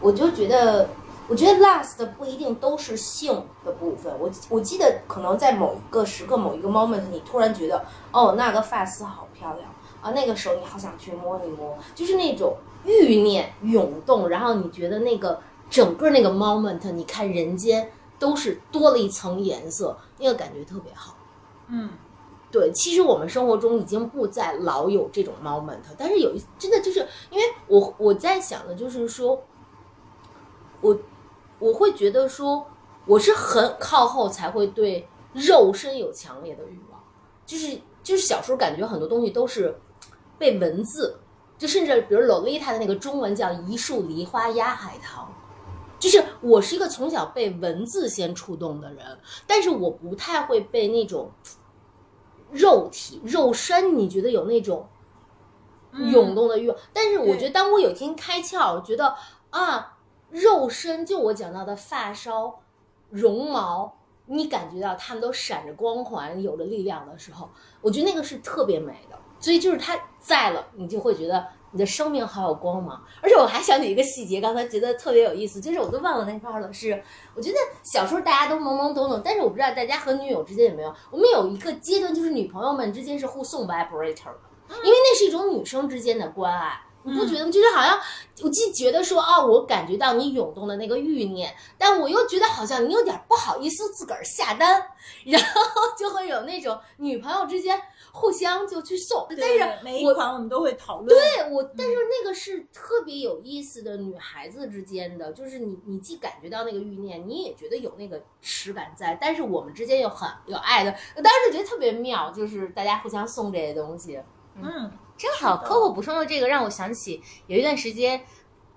我就觉得，我觉得 last 不一定都是性的部分。我我记得可能在某一个时刻、某一个 moment，你突然觉得，哦，那个发丝好漂亮啊，那个手你好想去摸一摸，就是那种欲念涌动，然后你觉得那个整个那个 moment，你看人间都是多了一层颜色，那个感觉特别好。嗯，对，其实我们生活中已经不再老有这种 moment，但是有一真的就是因为我我在想的就是说，我我会觉得说我是很靠后才会对肉身有强烈的欲望，就是就是小时候感觉很多东西都是被文字，就甚至比如洛丽塔的那个中文叫一树梨花压海棠。就是我是一个从小被文字先触动的人，但是我不太会被那种 肉体、肉身，你觉得有那种涌动的欲望。但是我觉得，当我有一天开窍，我觉得啊，肉身就我讲到的发梢、绒毛，你感觉到它们都闪着光环，有着力量的时候，我觉得那个是特别美的。所以就是它在了，你就会觉得你的生命好有光芒。而且我还想起一个细节，刚才觉得特别有意思，就是我都忘了那块儿了。是我觉得小时候大家都懵懵懂懂，但是我不知道大家和女友之间有没有，我们有一个阶段，就是女朋友们之间是互送 vibrator 的，因为那是一种女生之间的关爱。你不觉得吗？就是好像我既觉得说啊，我感觉到你涌动的那个欲念，但我又觉得好像你有点不好意思自个儿下单，然后就会有那种女朋友之间互相就去送。但是每一我款我们都会讨论。对我，但是那个是特别有意思的，女孩子之间的，就是你你既感觉到那个欲念，你也觉得有那个实感在，但是我们之间又很有爱的，我当时就觉得特别妙，就是大家互相送这些东西。嗯，正好 Coco 补充的这个让我想起有一段时间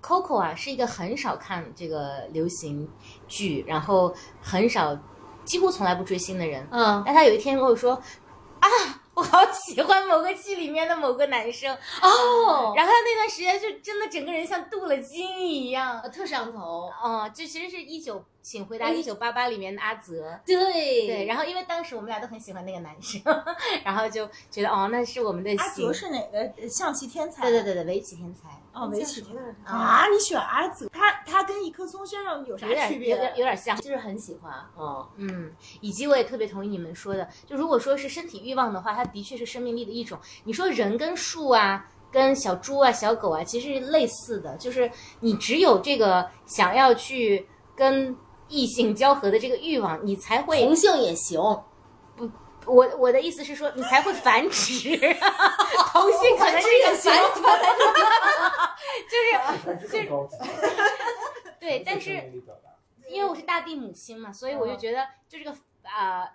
，Coco 啊是一个很少看这个流行剧，然后很少几乎从来不追星的人，嗯，但他有一天跟我说啊。我好喜欢某个剧里面的某个男生，哦，然后他那段时间就真的整个人像镀了金一样，呃特上头，哦，这其实是一九，请回答哎。一九八八里面的阿泽，对。对，然后因为当时我们俩都很喜欢那个男生，然后就觉得哦，那是我们的阿泽，是哪个？呃象棋天才？对对对对，围棋天才，哦，围棋啊啊！你选阿泽，他他跟一棵松先生有啥区别有？点有点像，就是很喜欢，嗯，嗯，以及我也特别同意你们说的，就如果说是身体欲望的话，它的确是生命力的一种。你说人跟树啊，跟小猪啊、小狗啊，其实类似的，就是你只有这个想要去跟异性交合的这个欲望，你才会同性也行，我我的意思是说，你才会繁殖。同性可能是一个繁殖，就是更高级。对，但是因为我是大地母亲嘛，所以我就觉得就这个啊、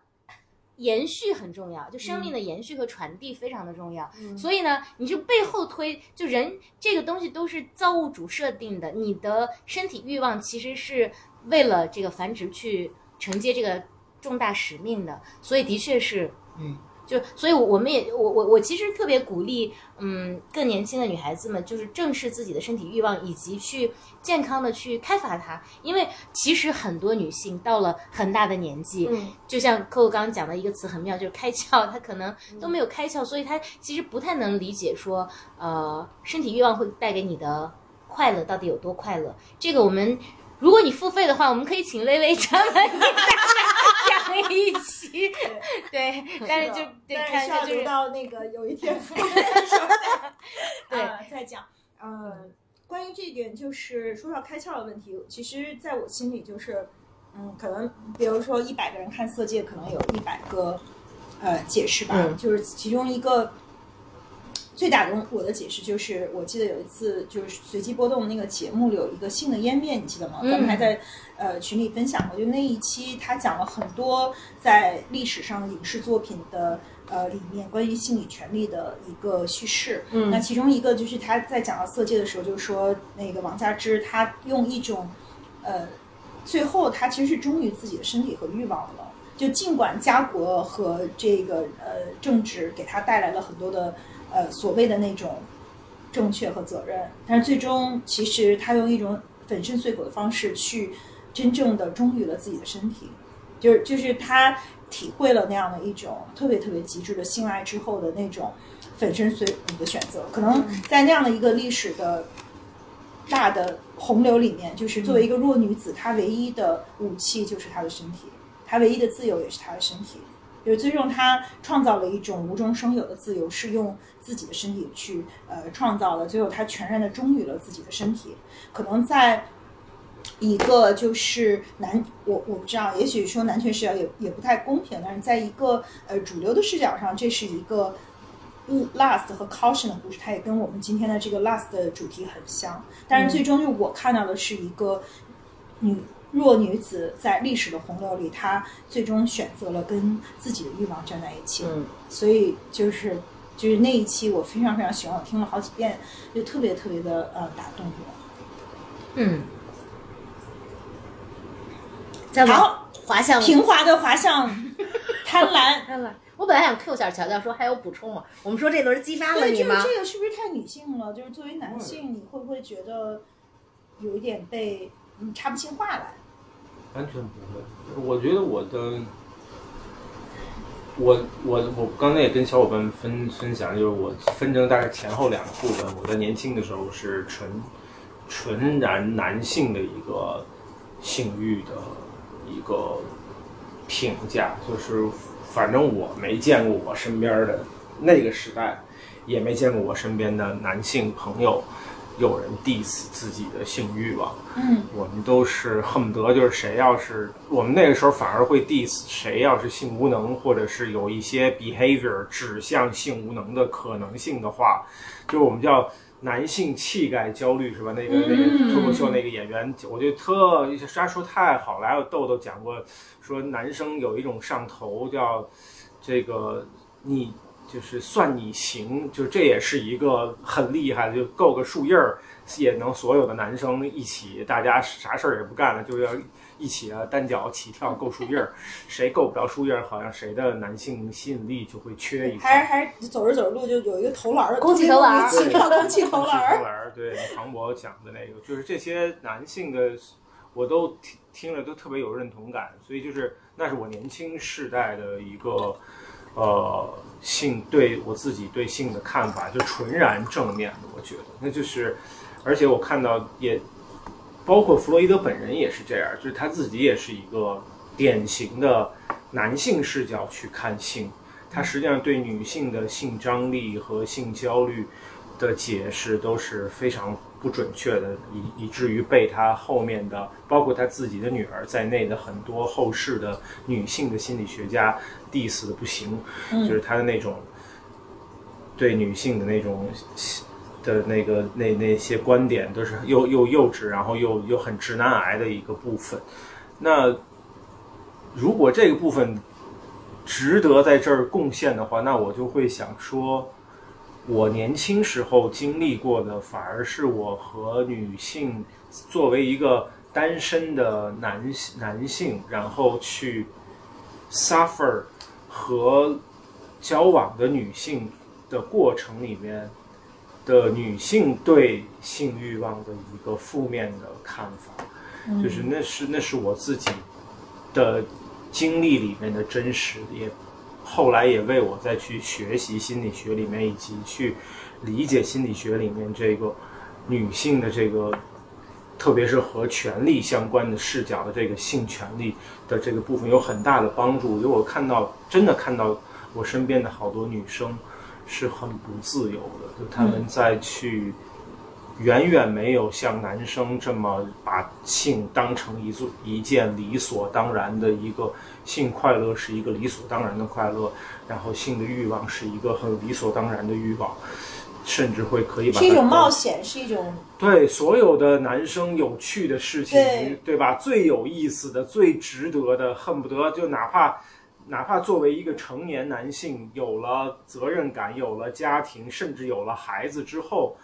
延续很重要，就生命的延续和传递非常的重要。所以呢，你就背后推，就人这个东西都是造物主设定的，你的身体欲望其实是为了这个繁殖去承接这个重大使命的，所以的确是，嗯。就所以，我们也我我我其实特别鼓励，嗯，更年轻的女孩子们，就是正视自己的身体欲望，以及去健康的去开发它。因为其实很多女性到了很大的年纪，嗯就像 Coco 刚刚讲的一个词很妙，就是开窍，她可能都没有开窍，所以她其实不太能理解说，呃，身体欲望会带给你的快乐到底有多快乐。这个我们，如果你付费的话，我们可以请薇薇专门给大家讲一期，对，但是就对，但看就是需要留是到那个有一天付费的时候再 对。呃再讲。呃，关于这一点，就是说到开窍的问题，其实在我心里就是，嗯，可能比如说一百个人看《色戒》，可能有一百个呃解释吧，嗯。就是其中一个。最打动我的解释就是，我记得有一次就是随机波动那个节目里有一个性的湮灭，你记得吗？嗯咱们还在呃群里分享过，就那一期他讲了很多在历史上影视作品的呃里面关于性理权利的一个叙事。嗯那其中一个就是他在讲到色戒的时候，就是说那个王佳芝她用一种呃，最后她其实是忠于自己的身体和欲望了。就尽管家国和这个呃政治给她带来了很多的呃所谓的那种正确和责任，但是最终其实他用一种粉身碎骨的方式去真正的忠于了自己的身体，就是就是他体会了那样的一种特别特别极致的性爱之后的那种粉身碎骨的选择，可能在那样的一个历史的大的洪流里面，就是作为一个弱女子，她唯一的武器就是她的身体，她唯一的自由也是她的身体。就是最终，他创造了一种无中生有的自由，是用自己的身体去呃创造的。最后，他全然的忠于了自己的身体。可能在一个就是男，我我不知道，也许说男权视角也也不太公平，但是在一个呃主流的视角上，这是一个嗯 last 和 caution 的故事，它也跟我们今天的这个 last 的主题很像。但是最终就我看到的是一个女弱女子在历史的洪流里，她最终选择了跟自己的欲望站在一起。嗯所以就是就是那一期我非常非常喜欢，我听了好几遍，就特别特别的呃打动我。嗯，再往好，滑向平滑的滑向 贪婪。贪婪。我本来想 Q 小乔乔说还有补充吗？我们说这轮激发了对，你就是吗？这个是不是太女性了？就是作为男性，你会不会觉得有一点被嗯插不进话来？完全不会。我觉得我的，我我我刚才也跟小伙伴分分享，就是我分成大概前后两个部分。我在年轻的时候是纯纯然男性的一个性欲的一个评价，就是反正我没见过我身边的那个时代，也没见过我身边的男性朋友有人 diss 自己的性欲望。嗯，我们都是恨不得就是谁要是我们那个时候反而会 diss 谁要是性无能，或者是有一些 behavior 指向性无能的可能性的话，就是我们叫男性气概焦虑是吧？那个那个脱口秀那个演员，我觉得特他说太好了。还有豆豆讲过，说男生有一种上头叫这个你。就是算你行，就这也是一个很厉害的，就够个树叶儿，也能所有的男生一起，大家啥事儿也不干了，就要一起啊单脚起跳够树叶儿，谁够不着树叶儿，好像谁的男性吸引力就会缺一块。还是还是走着走着路就有一个投篮儿，空气投篮儿空气投投篮儿。篮儿，对庞博讲的那个，就是这些男性的，我都听听了都特别有认同感，所以就是那是我年轻世代的一个呃性对我自己对性的看法，就纯然正面的，我觉得那就是，而且我看到也包括弗洛伊德本人也是这样，就是他自己也是一个典型的男性视角去看性。他实际上对女性的性张力和性焦虑的解释都是非常不准确的，以以至于被他后面的，包括他自己的女儿在内的很多后世的女性的心理学家 diss 的不行，就是他的那种对女性的那种的那个那那些观点都是又又幼稚，然后又又很直男癌的一个部分。那如果这个部分值得在这儿贡献的话，那我就会想说，我年轻时候经历过的，反而是我和女性作为一个单身的男男性，然后去 suffer 和交往的女性的过程里面的女性对性欲望的一个负面的看法，就是那是那是我自己的经历里面的真实，也后来也为我再去学习心理学里面以及去理解心理学里面这个女性的这个，特别是和权力相关的视角的这个性权利的这个部分有很大的帮助。因为我看到真的看到我身边的好多女生是很不自由的，就她们在去。远远没有像男生这么把性当成一做一件理所当然的一个性快乐是一个理所当然的快乐，然后性的欲望是一个很理所当然的欲望，甚至会可以把它是一种冒险，是一种对所有的男生有趣的事情，对吧？最有意思的、最值得的，恨不得就哪怕哪怕作为一个成年男性，有了责任感，有了家庭，甚至有了孩子之后，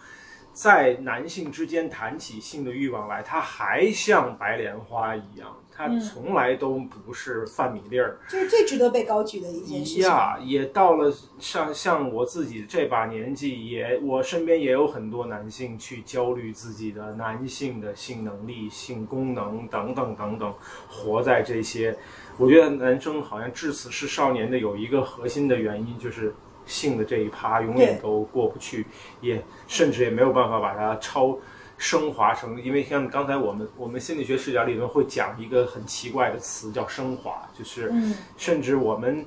在男性之间谈起性的欲望来，他还像白莲花一样，他嗯从来都不是饭米粒儿。就是最值得被高举的一件事情。呀，也到了像像我自己这把年纪，也我身边也有很多男性去焦虑自己的男性的性能力、性功能等等等等，活在这些。我觉得男生好像至此是少年的有一个核心的原因，就是性的这一趴永远都过不去，也甚至也没有办法把它超。升华成，因为像刚才我们我们心理学视角里面会讲一个很奇怪的词叫升华，就是嗯甚至我们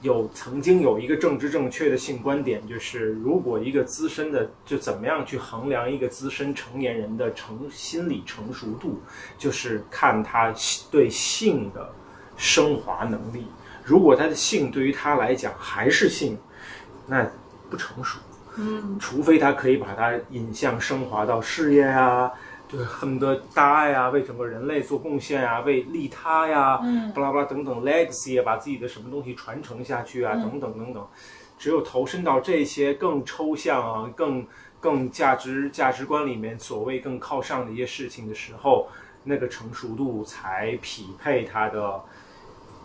有曾经有一个政治正确的性观点，就是如果一个资深的，就怎么样去衡量一个资深成年人的成心理成熟度，就是看他对性的升华能力。如果他的性对于他来讲还是性，那不成熟。嗯，除非他可以把它引向升华到事业啊、对，恨不得大爱呀，为整个人类做贡献啊，为利他呀，嗯巴拉巴拉等等 legacy 啊，把自己的什么东西传承下去啊，嗯等等等等。只有投身到这些更抽象啊、更更价值价值观里面所谓更靠上的一些事情的时候，那个成熟度才匹配他的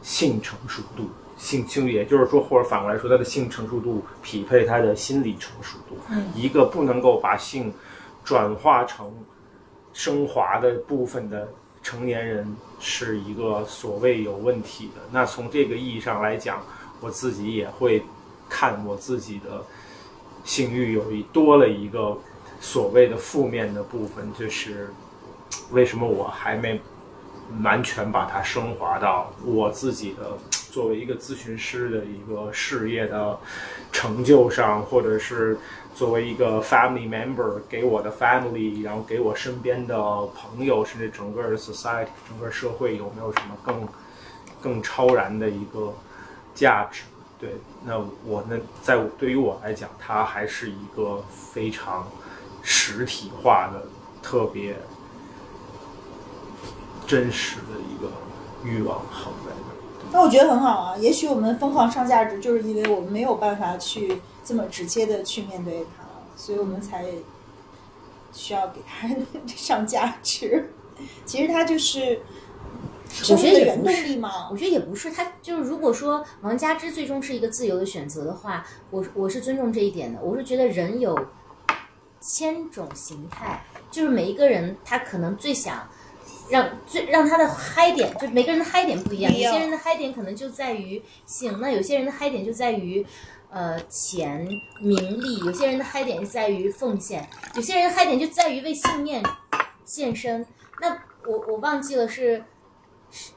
性成熟度。性性，也就是说，或者反过来说，他的性成熟度匹配他的心理成熟度。嗯一个不能够把性转化成升华的部分的成年人，是一个所谓有问题的。那从这个意义上来讲，我自己也会看我自己的性欲有一多了一个所谓的负面的部分，就是为什么我还没完全把它升华到我自己的作为一个咨询师的一个事业的成就上，或者是作为一个 family member 给我的 family，然后给我身边的朋友，甚至整个 society 整个社会有没有什么更更超然的一个价值？对，那我呢，在对于我来讲，它还是一个非常实体化的、特别真实的一个欲望横在那我觉得很好啊。也许我们疯狂上价值，就是因为我们没有办法去这么直接的去面对它，所以我们才需要给它 上价值。其实它就是，我觉得也原动不是力吗我？觉得也不是，他就是如果说王佳芝最终是一个自由的选择的话，我我是尊重这一点的。我是觉得人有千种形态，就是每一个人他可能最想让最让他的嗨点，就每个人的嗨点不一样。有些人的嗨点可能就在于性，那有些人的嗨点就在于。呃，钱、名利，有些人的嗨点就在于奉献，有些人的嗨点就在于为信念献身。那我我忘记了是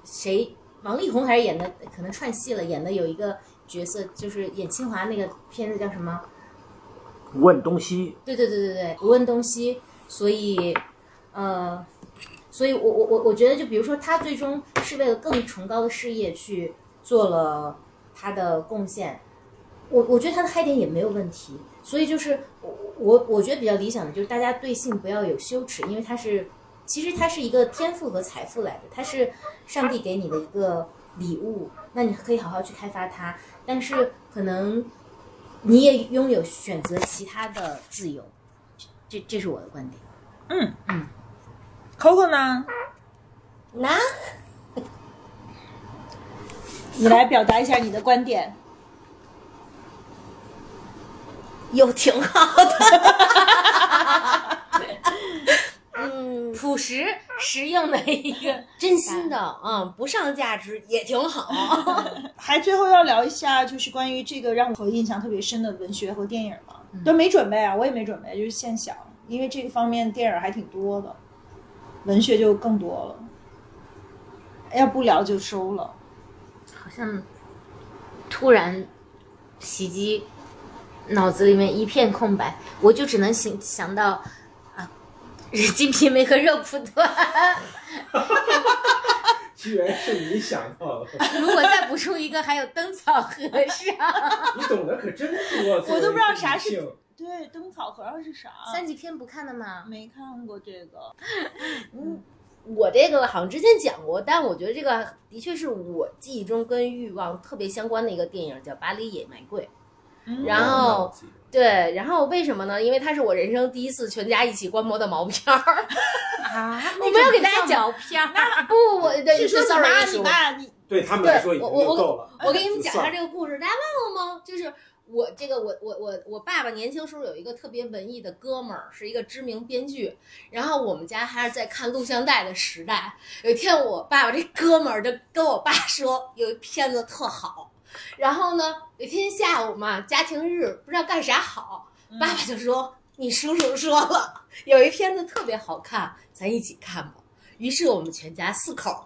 谁，王力宏还是演的，可能串戏了，演的有一个角色，就是演清华那个片子叫什么？问东西，对对对对对，无问东西。所以，呃，所以我我我我觉得，就比如说他最终是为了更崇高的事业去做了他的贡献，我我觉得他的嗨点也没有问题。所以就是我我我觉得比较理想的就是大家对性不要有羞耻，因为它是其实它是一个天赋和财富来的，它是上帝给你的一个礼物，那你可以好好去开发它，但是可能你也拥有选择其他的自由，这这是我的观点。Coco 呢？那 你来表达一下你的观点。有挺好的。嗯，朴实实用的一个，真心的，嗯，不上价值也挺好。还最后要聊一下，就是关于这个让我印象特别深的文学和电影嘛，都没准备啊，我也没准备，就是现想，因为这个方面电影还挺多的，文学就更多了。要不聊就收了。好像突然袭击，脑子里面一片空白，我就只能想想到啊，《金瓶梅》和《肉蒲团》。居然是你想到的，如果再补充一个，还有灯草和尚。你懂得可真多。我都不知道啥是对，灯草和尚是啥？三级片不看的吗？没看过这个。嗯我这个好像之前讲过，但我觉得这个的确是我记忆中跟欲望特别相关的一个电影，叫《巴黎野玫瑰》。然后对，然后为什么呢？因为它是我人生第一次全家一起观摩的毛片儿。啊，我没有给大家讲毛片儿。不，我对是说你妈、你爸、你对他们来说对，已经我我够了。我我给你们讲一下这个故事，大家忘了吗？就是我这个我我我我爸爸年轻时候有一个特别文艺的哥们儿，是一个知名编剧。然后我们家还是在看录像带的时代。有一天，我爸爸这哥们儿就跟我爸说，有一片子特好。然后呢，有一天下午嘛，家庭日不知道干啥好，爸爸就说：“你叔叔说了，有一片子特别好看，咱一起看吧。”于是我们全家四口儿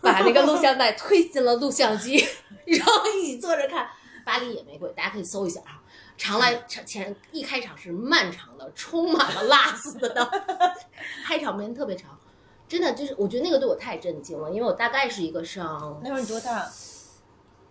把那个录像带推进了录像机，然后一起坐着看《巴黎野玫瑰》，大家可以搜一下啊。常来长前一开场是漫长的，充满了辣丝的，开场没特别长，真的就是我觉得那个对我太震惊了，因为我大概是一个上那会儿你多大？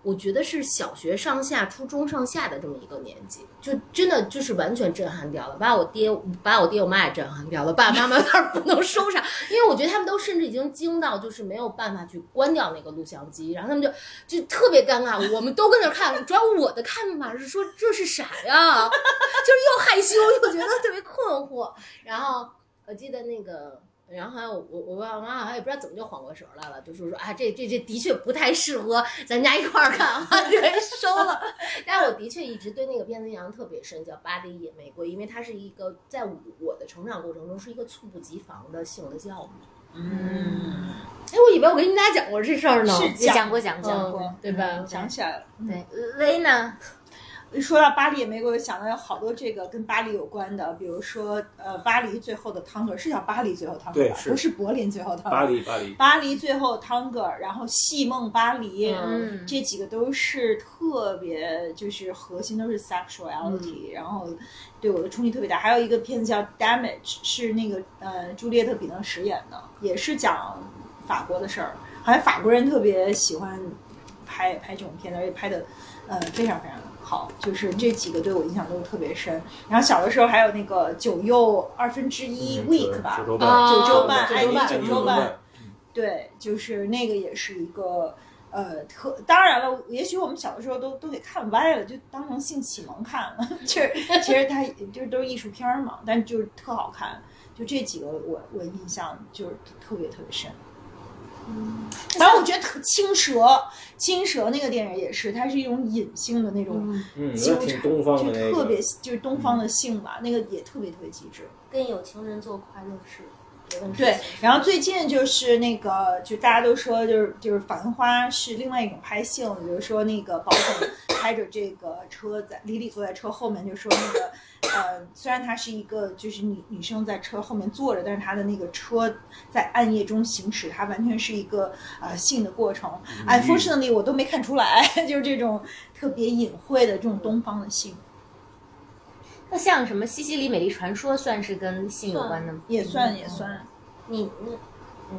我觉得是小学上下、初中上下的这么一个年纪，就真的就是完全震撼掉了，把我爹、把我爹我妈也震撼掉了，爸爸妈妈 有点不能收场，因为我觉得他们都甚至已经惊到，就是没有办法去关掉那个录像机，然后他们就就特别尴尬，我们都跟那看，主要我的看法是说这是啥呀，就是又害羞又觉得特别困惑，然后我记得那个。然后还有我我爸我妈好像也不知道怎么就缓过神儿来了，就是说啊这这这的确不太适合咱家一块儿看啊，就 给收了。但我的确一直对那个片子印象特别深，叫《巴黎野玫瑰》，因为它是一个在我的成长过程中是一个猝不及防的性的教育。嗯，哎，我以为我跟你们俩讲过这事儿呢，是也讲过讲过嗯过对吧？想起来了。对，雷呢？说到巴黎野玫瑰，我想到有好多这个跟巴黎有关的，比如说呃，巴黎最后的汤格是叫巴黎最后汤格吧，不是柏林最后汤格。巴黎，巴黎，巴黎最后汤格，然后戏梦巴黎，嗯这几个都是特别，就是核心都是 sexuality，、然后对我的冲击特别大。还有一个片子叫《Damage》，是那个呃朱丽叶特·比诺什演的，也是讲法国的事儿。好像法国人特别喜欢拍拍这种片子，而且拍的呃非常非常好。就是这几个对我印象都特别深。然后小的时候还有那个九又二分之一嗯 week 吧，九周啊半，九周半，九周半爱丽九周半。对，就是那个也是一个呃特，当然了，也许我们小的时候都都给看歪了，就当成性启蒙看了。就是其实它就是都是艺术片儿嘛，但就是特好看。就这几个我我印象就是特别特别深。反正我觉得特青蛇，青蛇那个电影也是，它是一种隐性的那种嗯，纠缠，那挺东方的那就特别，就是东方的性吧，那个也特别特别极致。跟有情人做快乐事，对，然后最近就是那个，就大家都说就是就是《繁花》是另外一种拍性，比如说那个宝总开着这个车在李李坐在车后面，就说那个呃，虽然她是一个就是女女生在车后面坐着，但是她的那个车在暗夜中行驶，它完全是一个呃性的过程。Unfortunately，我都没看出来，就是这种特别隐晦的这种东方的性，那像什么《西西里美丽传说》算是跟性有关的吗？也算也算。你你嗯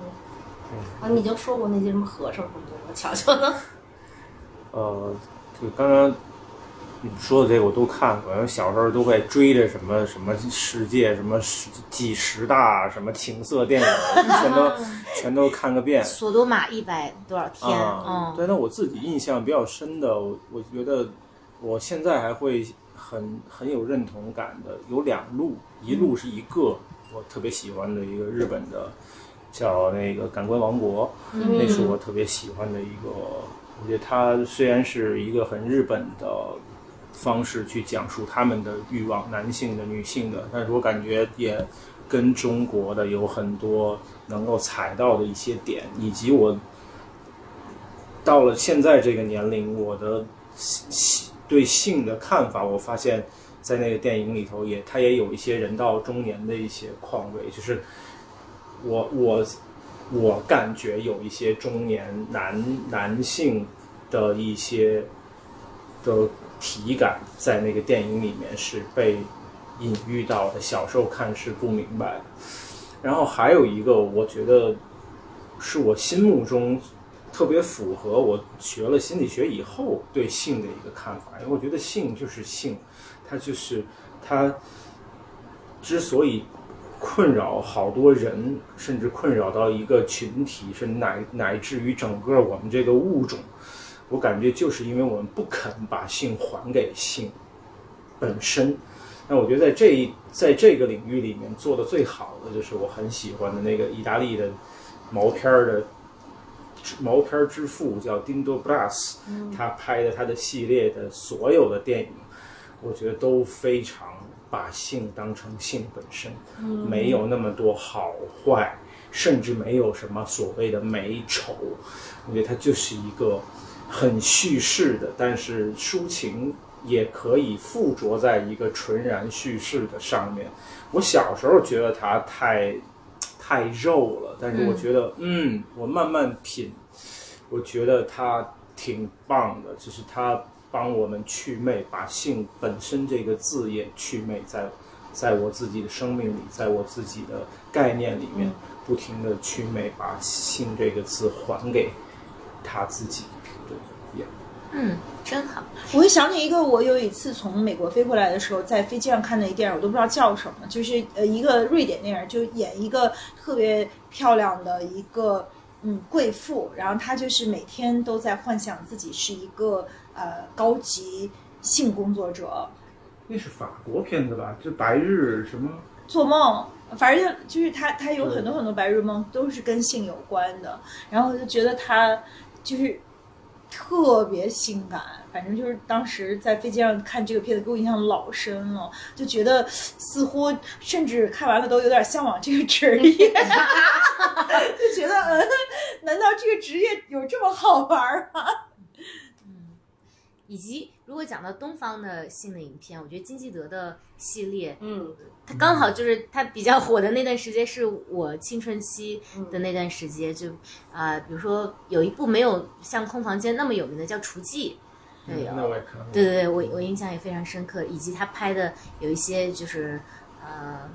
啊，你就说过那些什么和尚什么的，我瞧瞧呢。呃，就刚刚你说的这个我都看过，因为小时候都会追着什么什么世界什么十几十大什么情色电影，全都全都看个遍。索多玛一百多少天？啊，嗯，对，那我自己印象比较深的，我我觉得我现在还会很很有认同感的有两路，一路是一个我特别喜欢的一个日本的，叫那个《感官王国》，那是我特别喜欢的一个。我觉得它虽然是一个很日本的方式去讲述他们的欲望，男性的、女性的，但是我感觉也跟中国的有很多能够踩到的一些点，以及我到了现在这个年龄，我的性对性的看法，我发现，在那个电影里头也，它也有一些人到中年的一些况味，就是我我我感觉有一些中年男男性的一些的体感，在那个电影里面是被隐喻到的，小时候看是不明白的。然后还有一个，我觉得是我心目中特别符合我学了心理学以后对性的一个看法，因为我觉得性就是性，它就是它之所以困扰好多人，甚至困扰到一个群体，甚至乃乃至于整个我们这个物种，我感觉就是因为我们不肯把性还给性本身。那我觉得在这一在这个领域里面做的最好的，就是我很喜欢的那个意大利的毛片儿的毛片之父叫 Dindo Brass，、他拍的他的系列的所有的电影，我觉得都非常把性当成性本身，没有那么多好坏，甚至没有什么所谓的美丑，我觉得它就是一个很叙事的，但是抒情也可以附着在一个纯然叙事的上面。我小时候觉得它太太肉了，但是我觉得，嗯我慢慢品，我觉得它挺棒的，就是它帮我们祛魅，把性本身这个字也祛魅在，在我自己的生命里，在我自己的概念里面，不停的祛魅，把性这个字还给他自己。嗯，真好。我会想起一个，我有一次从美国飞过来的时候，在飞机上看的一电影，我都不知道叫什么，就是呃一个瑞典电影，就演一个特别漂亮的一个嗯贵妇，然后她就是每天都在幻想自己是一个呃高级性工作者，那是法国片子吧？就白日什么？做梦，反正就就是他他有很多很多白日梦都是跟性有关的，然后我就觉得他就是特别性感，反正就是当时在飞机上看这个片子给我印象老深了，就觉得似乎甚至看完了都有点向往这个职业，就觉得嗯，难道这个职业有这么好玩吗？以及如果讲到东方的性的影片，我觉得金基德的系列，嗯，他刚好就是他比较火的那段时间，是我青春期的那段时间。就啊、比如说有一部没有像《空房间》那么有名的叫《厨妓》，对，那我也看过。对对对，我我印象也非常深刻，以及他拍的有一些就是呃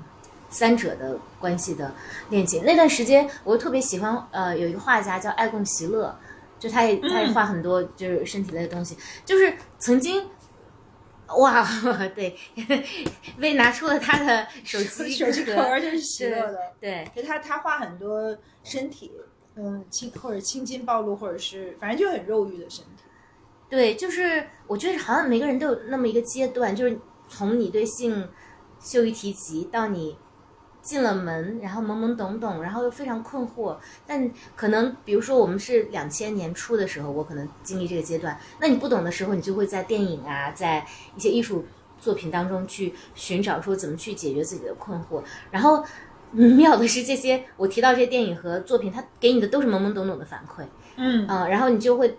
三者的关系的恋情。那段时间我特别喜欢呃有一个画家叫爱贡席勒，就他也他也画很多就是身体类的东西，就是曾经。哇，对，为拿出了他的手机手机壳儿就是喜乐的，对，就他他画很多身体，嗯，青或者青筋暴露，或者是反正就很肉欲的身体。对，就是我觉得好像每个人都有那么一个阶段，就是从你对性羞于提及到你进了门，然后懵懵懂懂，然后又非常困惑。但可能比如说我们是两千年初的时候，我可能经历这个阶段，那你不懂的时候，你就会在电影啊，在一些艺术作品当中去寻找说怎么去解决自己的困惑。然后嗯妙的是，这些我提到这些电影和作品，它给你的都是懵懵懂懂的反馈。嗯嗯，然后你就会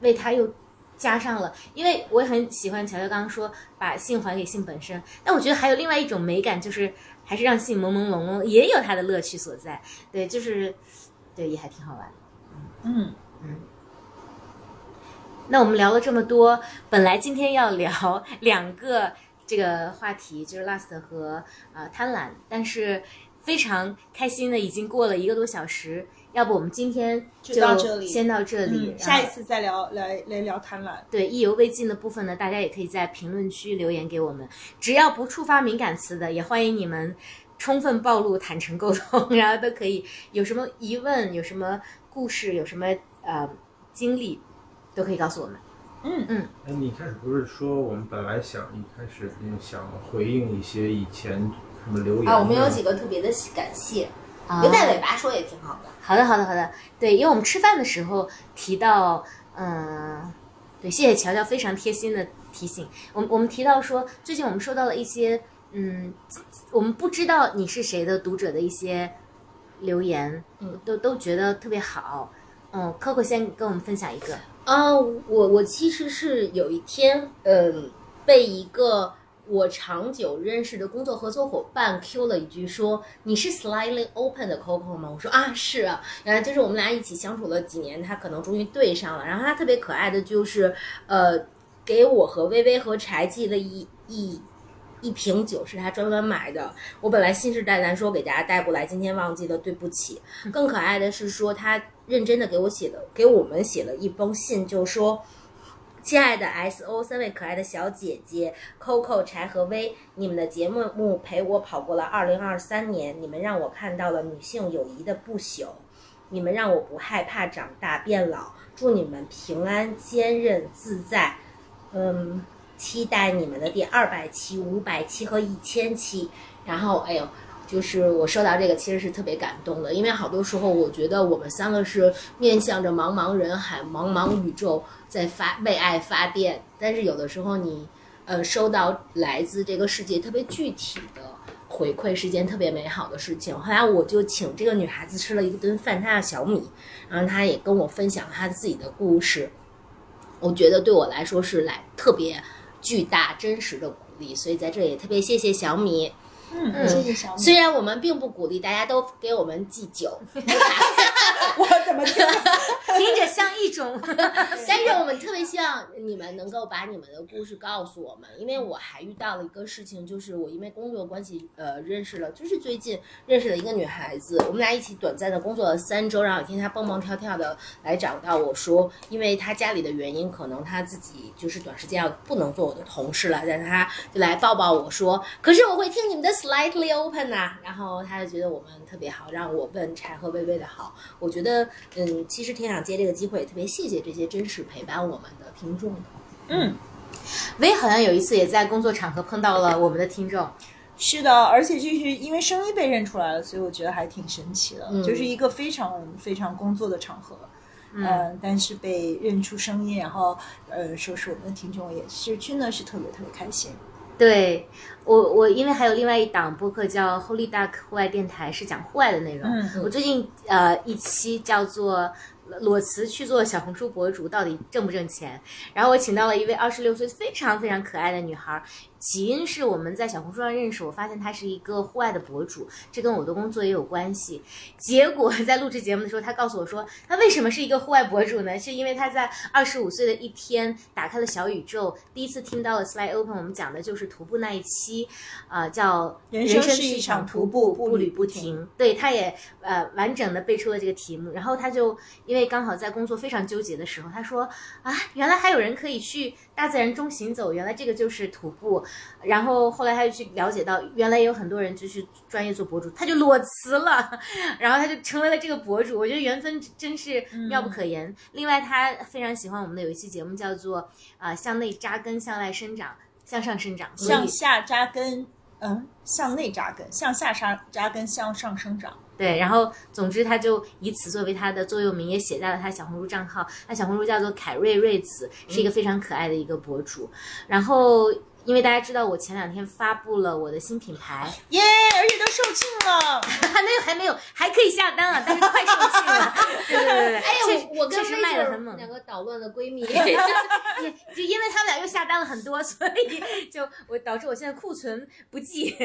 为它又加上了，因为我也很喜欢乔乔刚刚说把性还给性本身，但我觉得还有另外一种美感，就是还是让戏朦朦胧胧，也有它的乐趣所在。对，就是对，也还挺好玩。嗯那我们聊了这么多，本来今天要聊 两个这个话题，就是 lust 和呃贪婪，但是非常开心的已经过了一个多小时，要不我们今天就到这里先到这里，嗯，下一次再聊来来聊贪婪。对意犹未尽的部分呢，大家也可以在评论区留言给我们，只要不触发敏感词的，也欢迎你们充分暴露、坦诚沟通，然后都可以。有什么疑问、有什么故事、有什么呃经历，都可以告诉我们。嗯嗯哎，你一开始不是说我们本来想一开始嗯想回应一些以前什么留言啊，我们有几个特别的感谢，啊留在尾巴说也挺好的。好的，好的，好的。对，因为我们吃饭的时候提到，嗯、对，谢谢乔乔非常贴心的提醒。我们我们提到说，最近我们收到了一些，嗯，我们不知道你是谁的读者的一些留言，嗯，都都觉得特别好。嗯，Coco 先跟我们分享一个，啊，我我其实是有一天，嗯，被一个我长久认识的工作合作伙伴 Q 了一句说：“你是 slightly open 的 Coco 吗？”我说：“啊，是啊。”然后就是我们俩一起相处了几年，他可能终于对上了。然后他特别可爱的就是，呃，给我和微微和柴寄了一一。一瓶酒是他专门买的，我本来信誓旦旦说给大家带过来，今天忘记了，对不起。更可爱的是说，他认真的给我写了，给我们写了一封信，就说。亲爱的 S O 三位可爱的小姐姐 Coco、柴和薇，你们的节目目陪我跑过了2023年，你们让我看到了女性友谊的不朽，你们让我不害怕长大变老，祝你们平安、坚韧、自在。嗯，期待你们的第二百期、五百期和一千期。然后，哎呦，就是我收到这个其实是特别感动的，因为好多时候我觉得我们三个是面向着茫茫人海、茫茫宇宙在发为爱发电，但是有的时候你呃收到来自这个世界特别具体的回馈是件特别美好的事情。后来我就请这个女孩子吃了一顿饭，她叫小米，然后她也跟我分享她自己的故事，我觉得对我来说是来特别巨大真实的鼓励，所以在这里也特别谢谢小米。嗯，谢谢小米。虽然我们并不鼓励大家都给我们寄酒，我怎么听？听着像一种。但是我们特别希望你们能够把你们的故事告诉我们，因为我还遇到了一个事情，就是我因为工作关系，呃，认识了，就是最近认识了一个女孩子，我们俩一起短暂的工作了三周，然后有一天她蹦蹦跳跳的来找到我说，因为她家里的原因，可能她自己就是短时间要不能做我的同事了，但是她就来抱抱我说，可是我会听你们的 slightly open 呐、然后他就觉得我们特别好，让我问柴和薇薇的好，我觉得，嗯，其实挺想借这个机会，特别谢谢这些真实陪伴我们的听众的。嗯，薇好像有一次也在工作场合碰到了我们的听众，是的，而且就是因为声音被认出来了，所以我觉得还挺神奇的，嗯就是一个非常非常工作的场合。嗯、但是被认出声音，然后呃，说是我们的听众，也是真的是特别特别开心。对我，我因为还有另外一档播客叫 Holy Duck 户外电台，是讲户外的内容。嗯我最近呃一期叫做裸辞去做小红书博主到底挣不挣钱？然后我请到了一位二十六岁非常非常可爱的女孩，起因是我们在小红书上认识，我发现他是一个户外的博主，这跟我的工作也有关系。结果 在录制节目的时候，他告诉我说，他为什么是一个户外博主呢？是因为他在二十五岁的一天打开了小宇宙，第一次听到了 Slide Open，我们讲的就是徒步那一期，呃，叫人生生是一一场场徒步，步步履不停。对，他也呃完整的背出了这个题目，然后他就因为刚好在工作非常纠结的时候，他说啊，原来还有人可以去大自然中行走，原来这个就是徒步。然后后来他就去了解到，原来也有很多人就是专业做博主，他就裸辞了，然后他就成为了这个博主。我觉得缘分真是妙不可言。另外，他非常喜欢我们的有一期节目叫做啊、向内扎根，向外生长。向上生长，向下扎根，嗯向内扎根，向下扎扎根，向上生长。对，然后总之他就以此作为他的座右铭，也写在了他小红书账号。他小红书叫做凯瑞瑞子，是一个非常可爱的一个博主。然后因为大家知道我前两天发布了我的新品牌，耶，而且都售罄了。还没有还没有还可以下单啊，但是快售罄了。对对对对，哎确呀，我我跟确实卖的很猛。两个捣乱的闺蜜，就因为他们俩又下单了很多，所以就我导致我现在库存不济。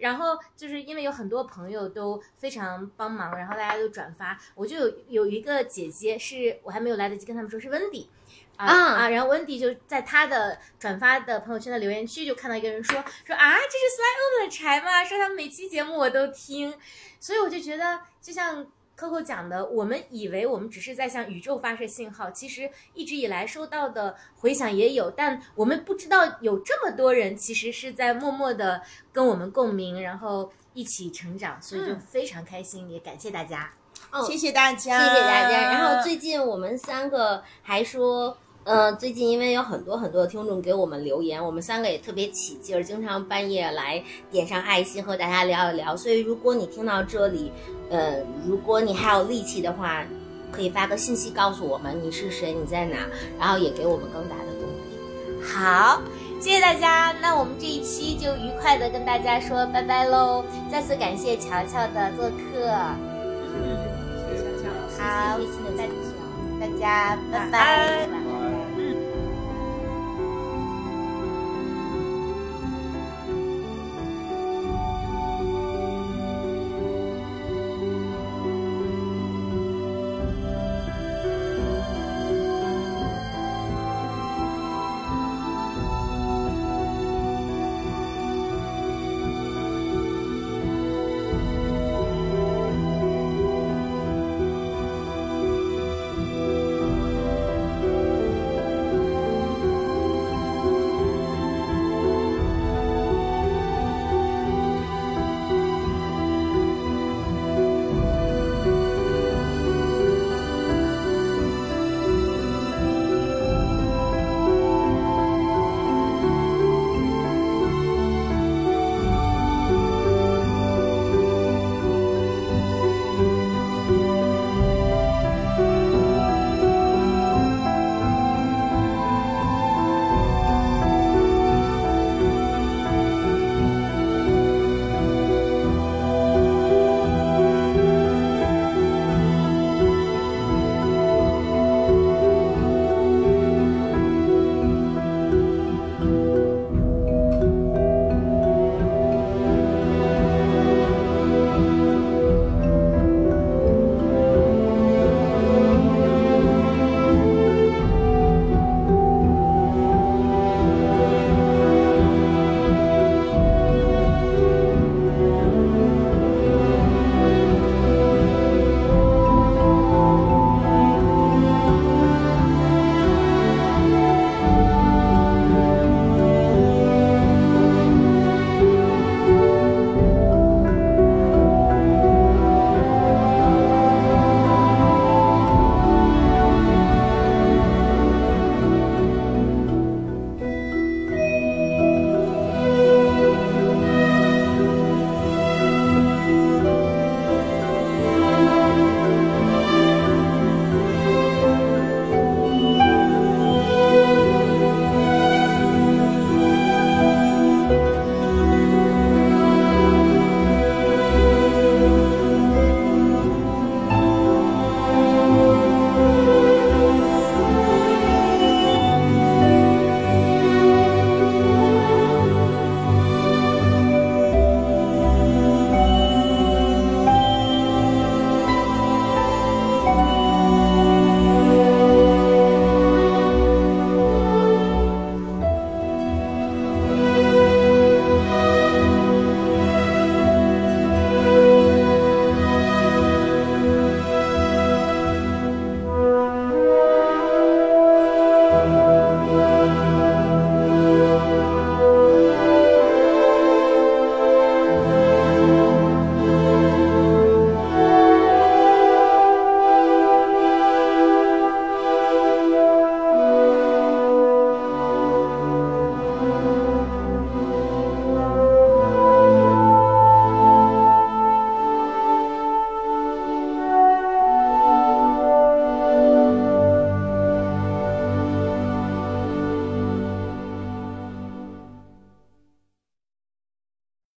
然后就是因为有很多朋友都非常帮忙，然后大家都转发，我就有有一个姐姐是我还没有来得及跟他们说，是温迪。啊啊啊！然后温迪就在他的转发的朋友圈的留言区就看到一个人说说啊，这是 Sly Open 的柴吗？说他们每期节目我都听，所以我就觉得就像 Coco 讲的，我们以为我们只是在向宇宙发射信号，其实一直以来收到的回响也有，但我们不知道有这么多人其实是在默默的跟我们共鸣，然后一起成长，所以就非常开心，也感谢大家。嗯谢谢大家，谢谢大家。然后最近我们三个还说。呃，最近因为有很多很多的听众给我们留言，我们三个也特别起劲儿，经常半夜来点上爱心和大家聊一聊。所以如果你听到这里，呃，如果你还有力气的话，可以发个信息告诉我们你是谁，你在哪，然后也给我们更大的动力。好，谢谢大家。那我们这一期就愉快的跟大家说拜拜喽！再次感谢乔乔的做客。好大家。拜拜。